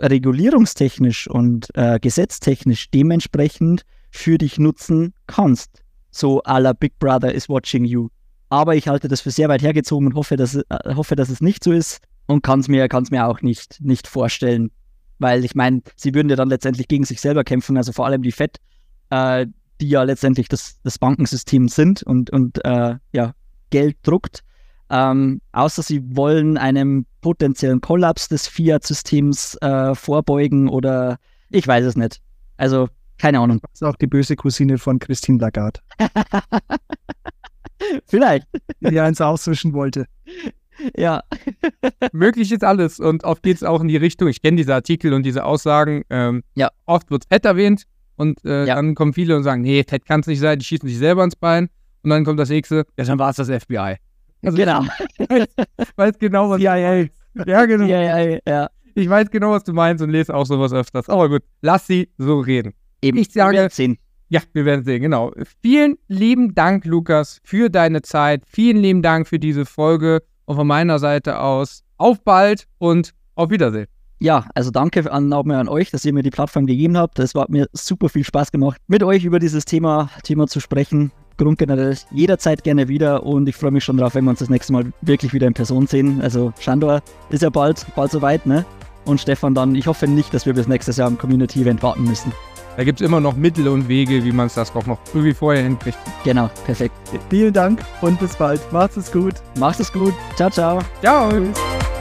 regulierungstechnisch und äh, gesetztechnisch dementsprechend für dich nutzen kannst. So à la Big Brother is watching you. Aber ich halte das für sehr weit hergezogen und hoffe, dass, äh, hoffe, dass es nicht so ist und kann es mir, kann's mir auch nicht, nicht vorstellen. Weil ich meine, sie würden ja dann letztendlich gegen sich selber kämpfen, also vor allem die FED, äh, die ja letztendlich das, das Bankensystem sind und, und äh, ja, Geld druckt. Ähm, außer sie wollen einem potenziellen Kollaps des Fiat-Systems äh, vorbeugen oder ich weiß es nicht. Also, keine Ahnung. Das ist auch die böse Cousine von Christine Lagarde. Vielleicht. Die eins auswischen wollte. Ja. Möglich ist alles und oft geht es auch in die Richtung. Ich kenne diese Artikel und diese Aussagen. Ähm, ja. Oft wird Fett erwähnt, und äh, ja. dann kommen viele und sagen, nee, Fett kann es nicht sein, die schießen sich selber ins Bein. Und dann kommt das nächste, ja, dann war es das FBI. Also genau. Ich weiß, weiß genau, was CIA. Ja, genau. CIA, ja. Ich weiß genau, was du meinst und lese auch sowas öfters. Aber gut, lass sie so reden. Eben. Ich sage, wir werden sehen. Ja, wir werden sehen, genau. Vielen lieben Dank, Lukas, für deine Zeit. Vielen lieben Dank für diese Folge. Und von meiner Seite aus auf bald und auf Wiedersehen. Ja, also danke an, auch mal an euch, dass ihr mir die Plattform gegeben habt. Das hat mir super viel Spaß gemacht, mit euch über dieses Thema, Thema zu sprechen. Grundgenerell jederzeit gerne wieder und ich freue mich schon drauf, wenn wir uns das nächste Mal wirklich wieder in Person sehen. Also Shandor ist ja bald, bald soweit, ne? Und Stefan dann, ich hoffe nicht, dass wir bis nächstes Jahr im Community-Event warten müssen. Da gibt es immer noch Mittel und Wege, wie man es das auch noch irgendwie vorher hinkriegt. Genau, perfekt. Vielen Dank und bis bald. Macht es gut. Macht es gut. Ciao, ciao. Ciao. Tschüss.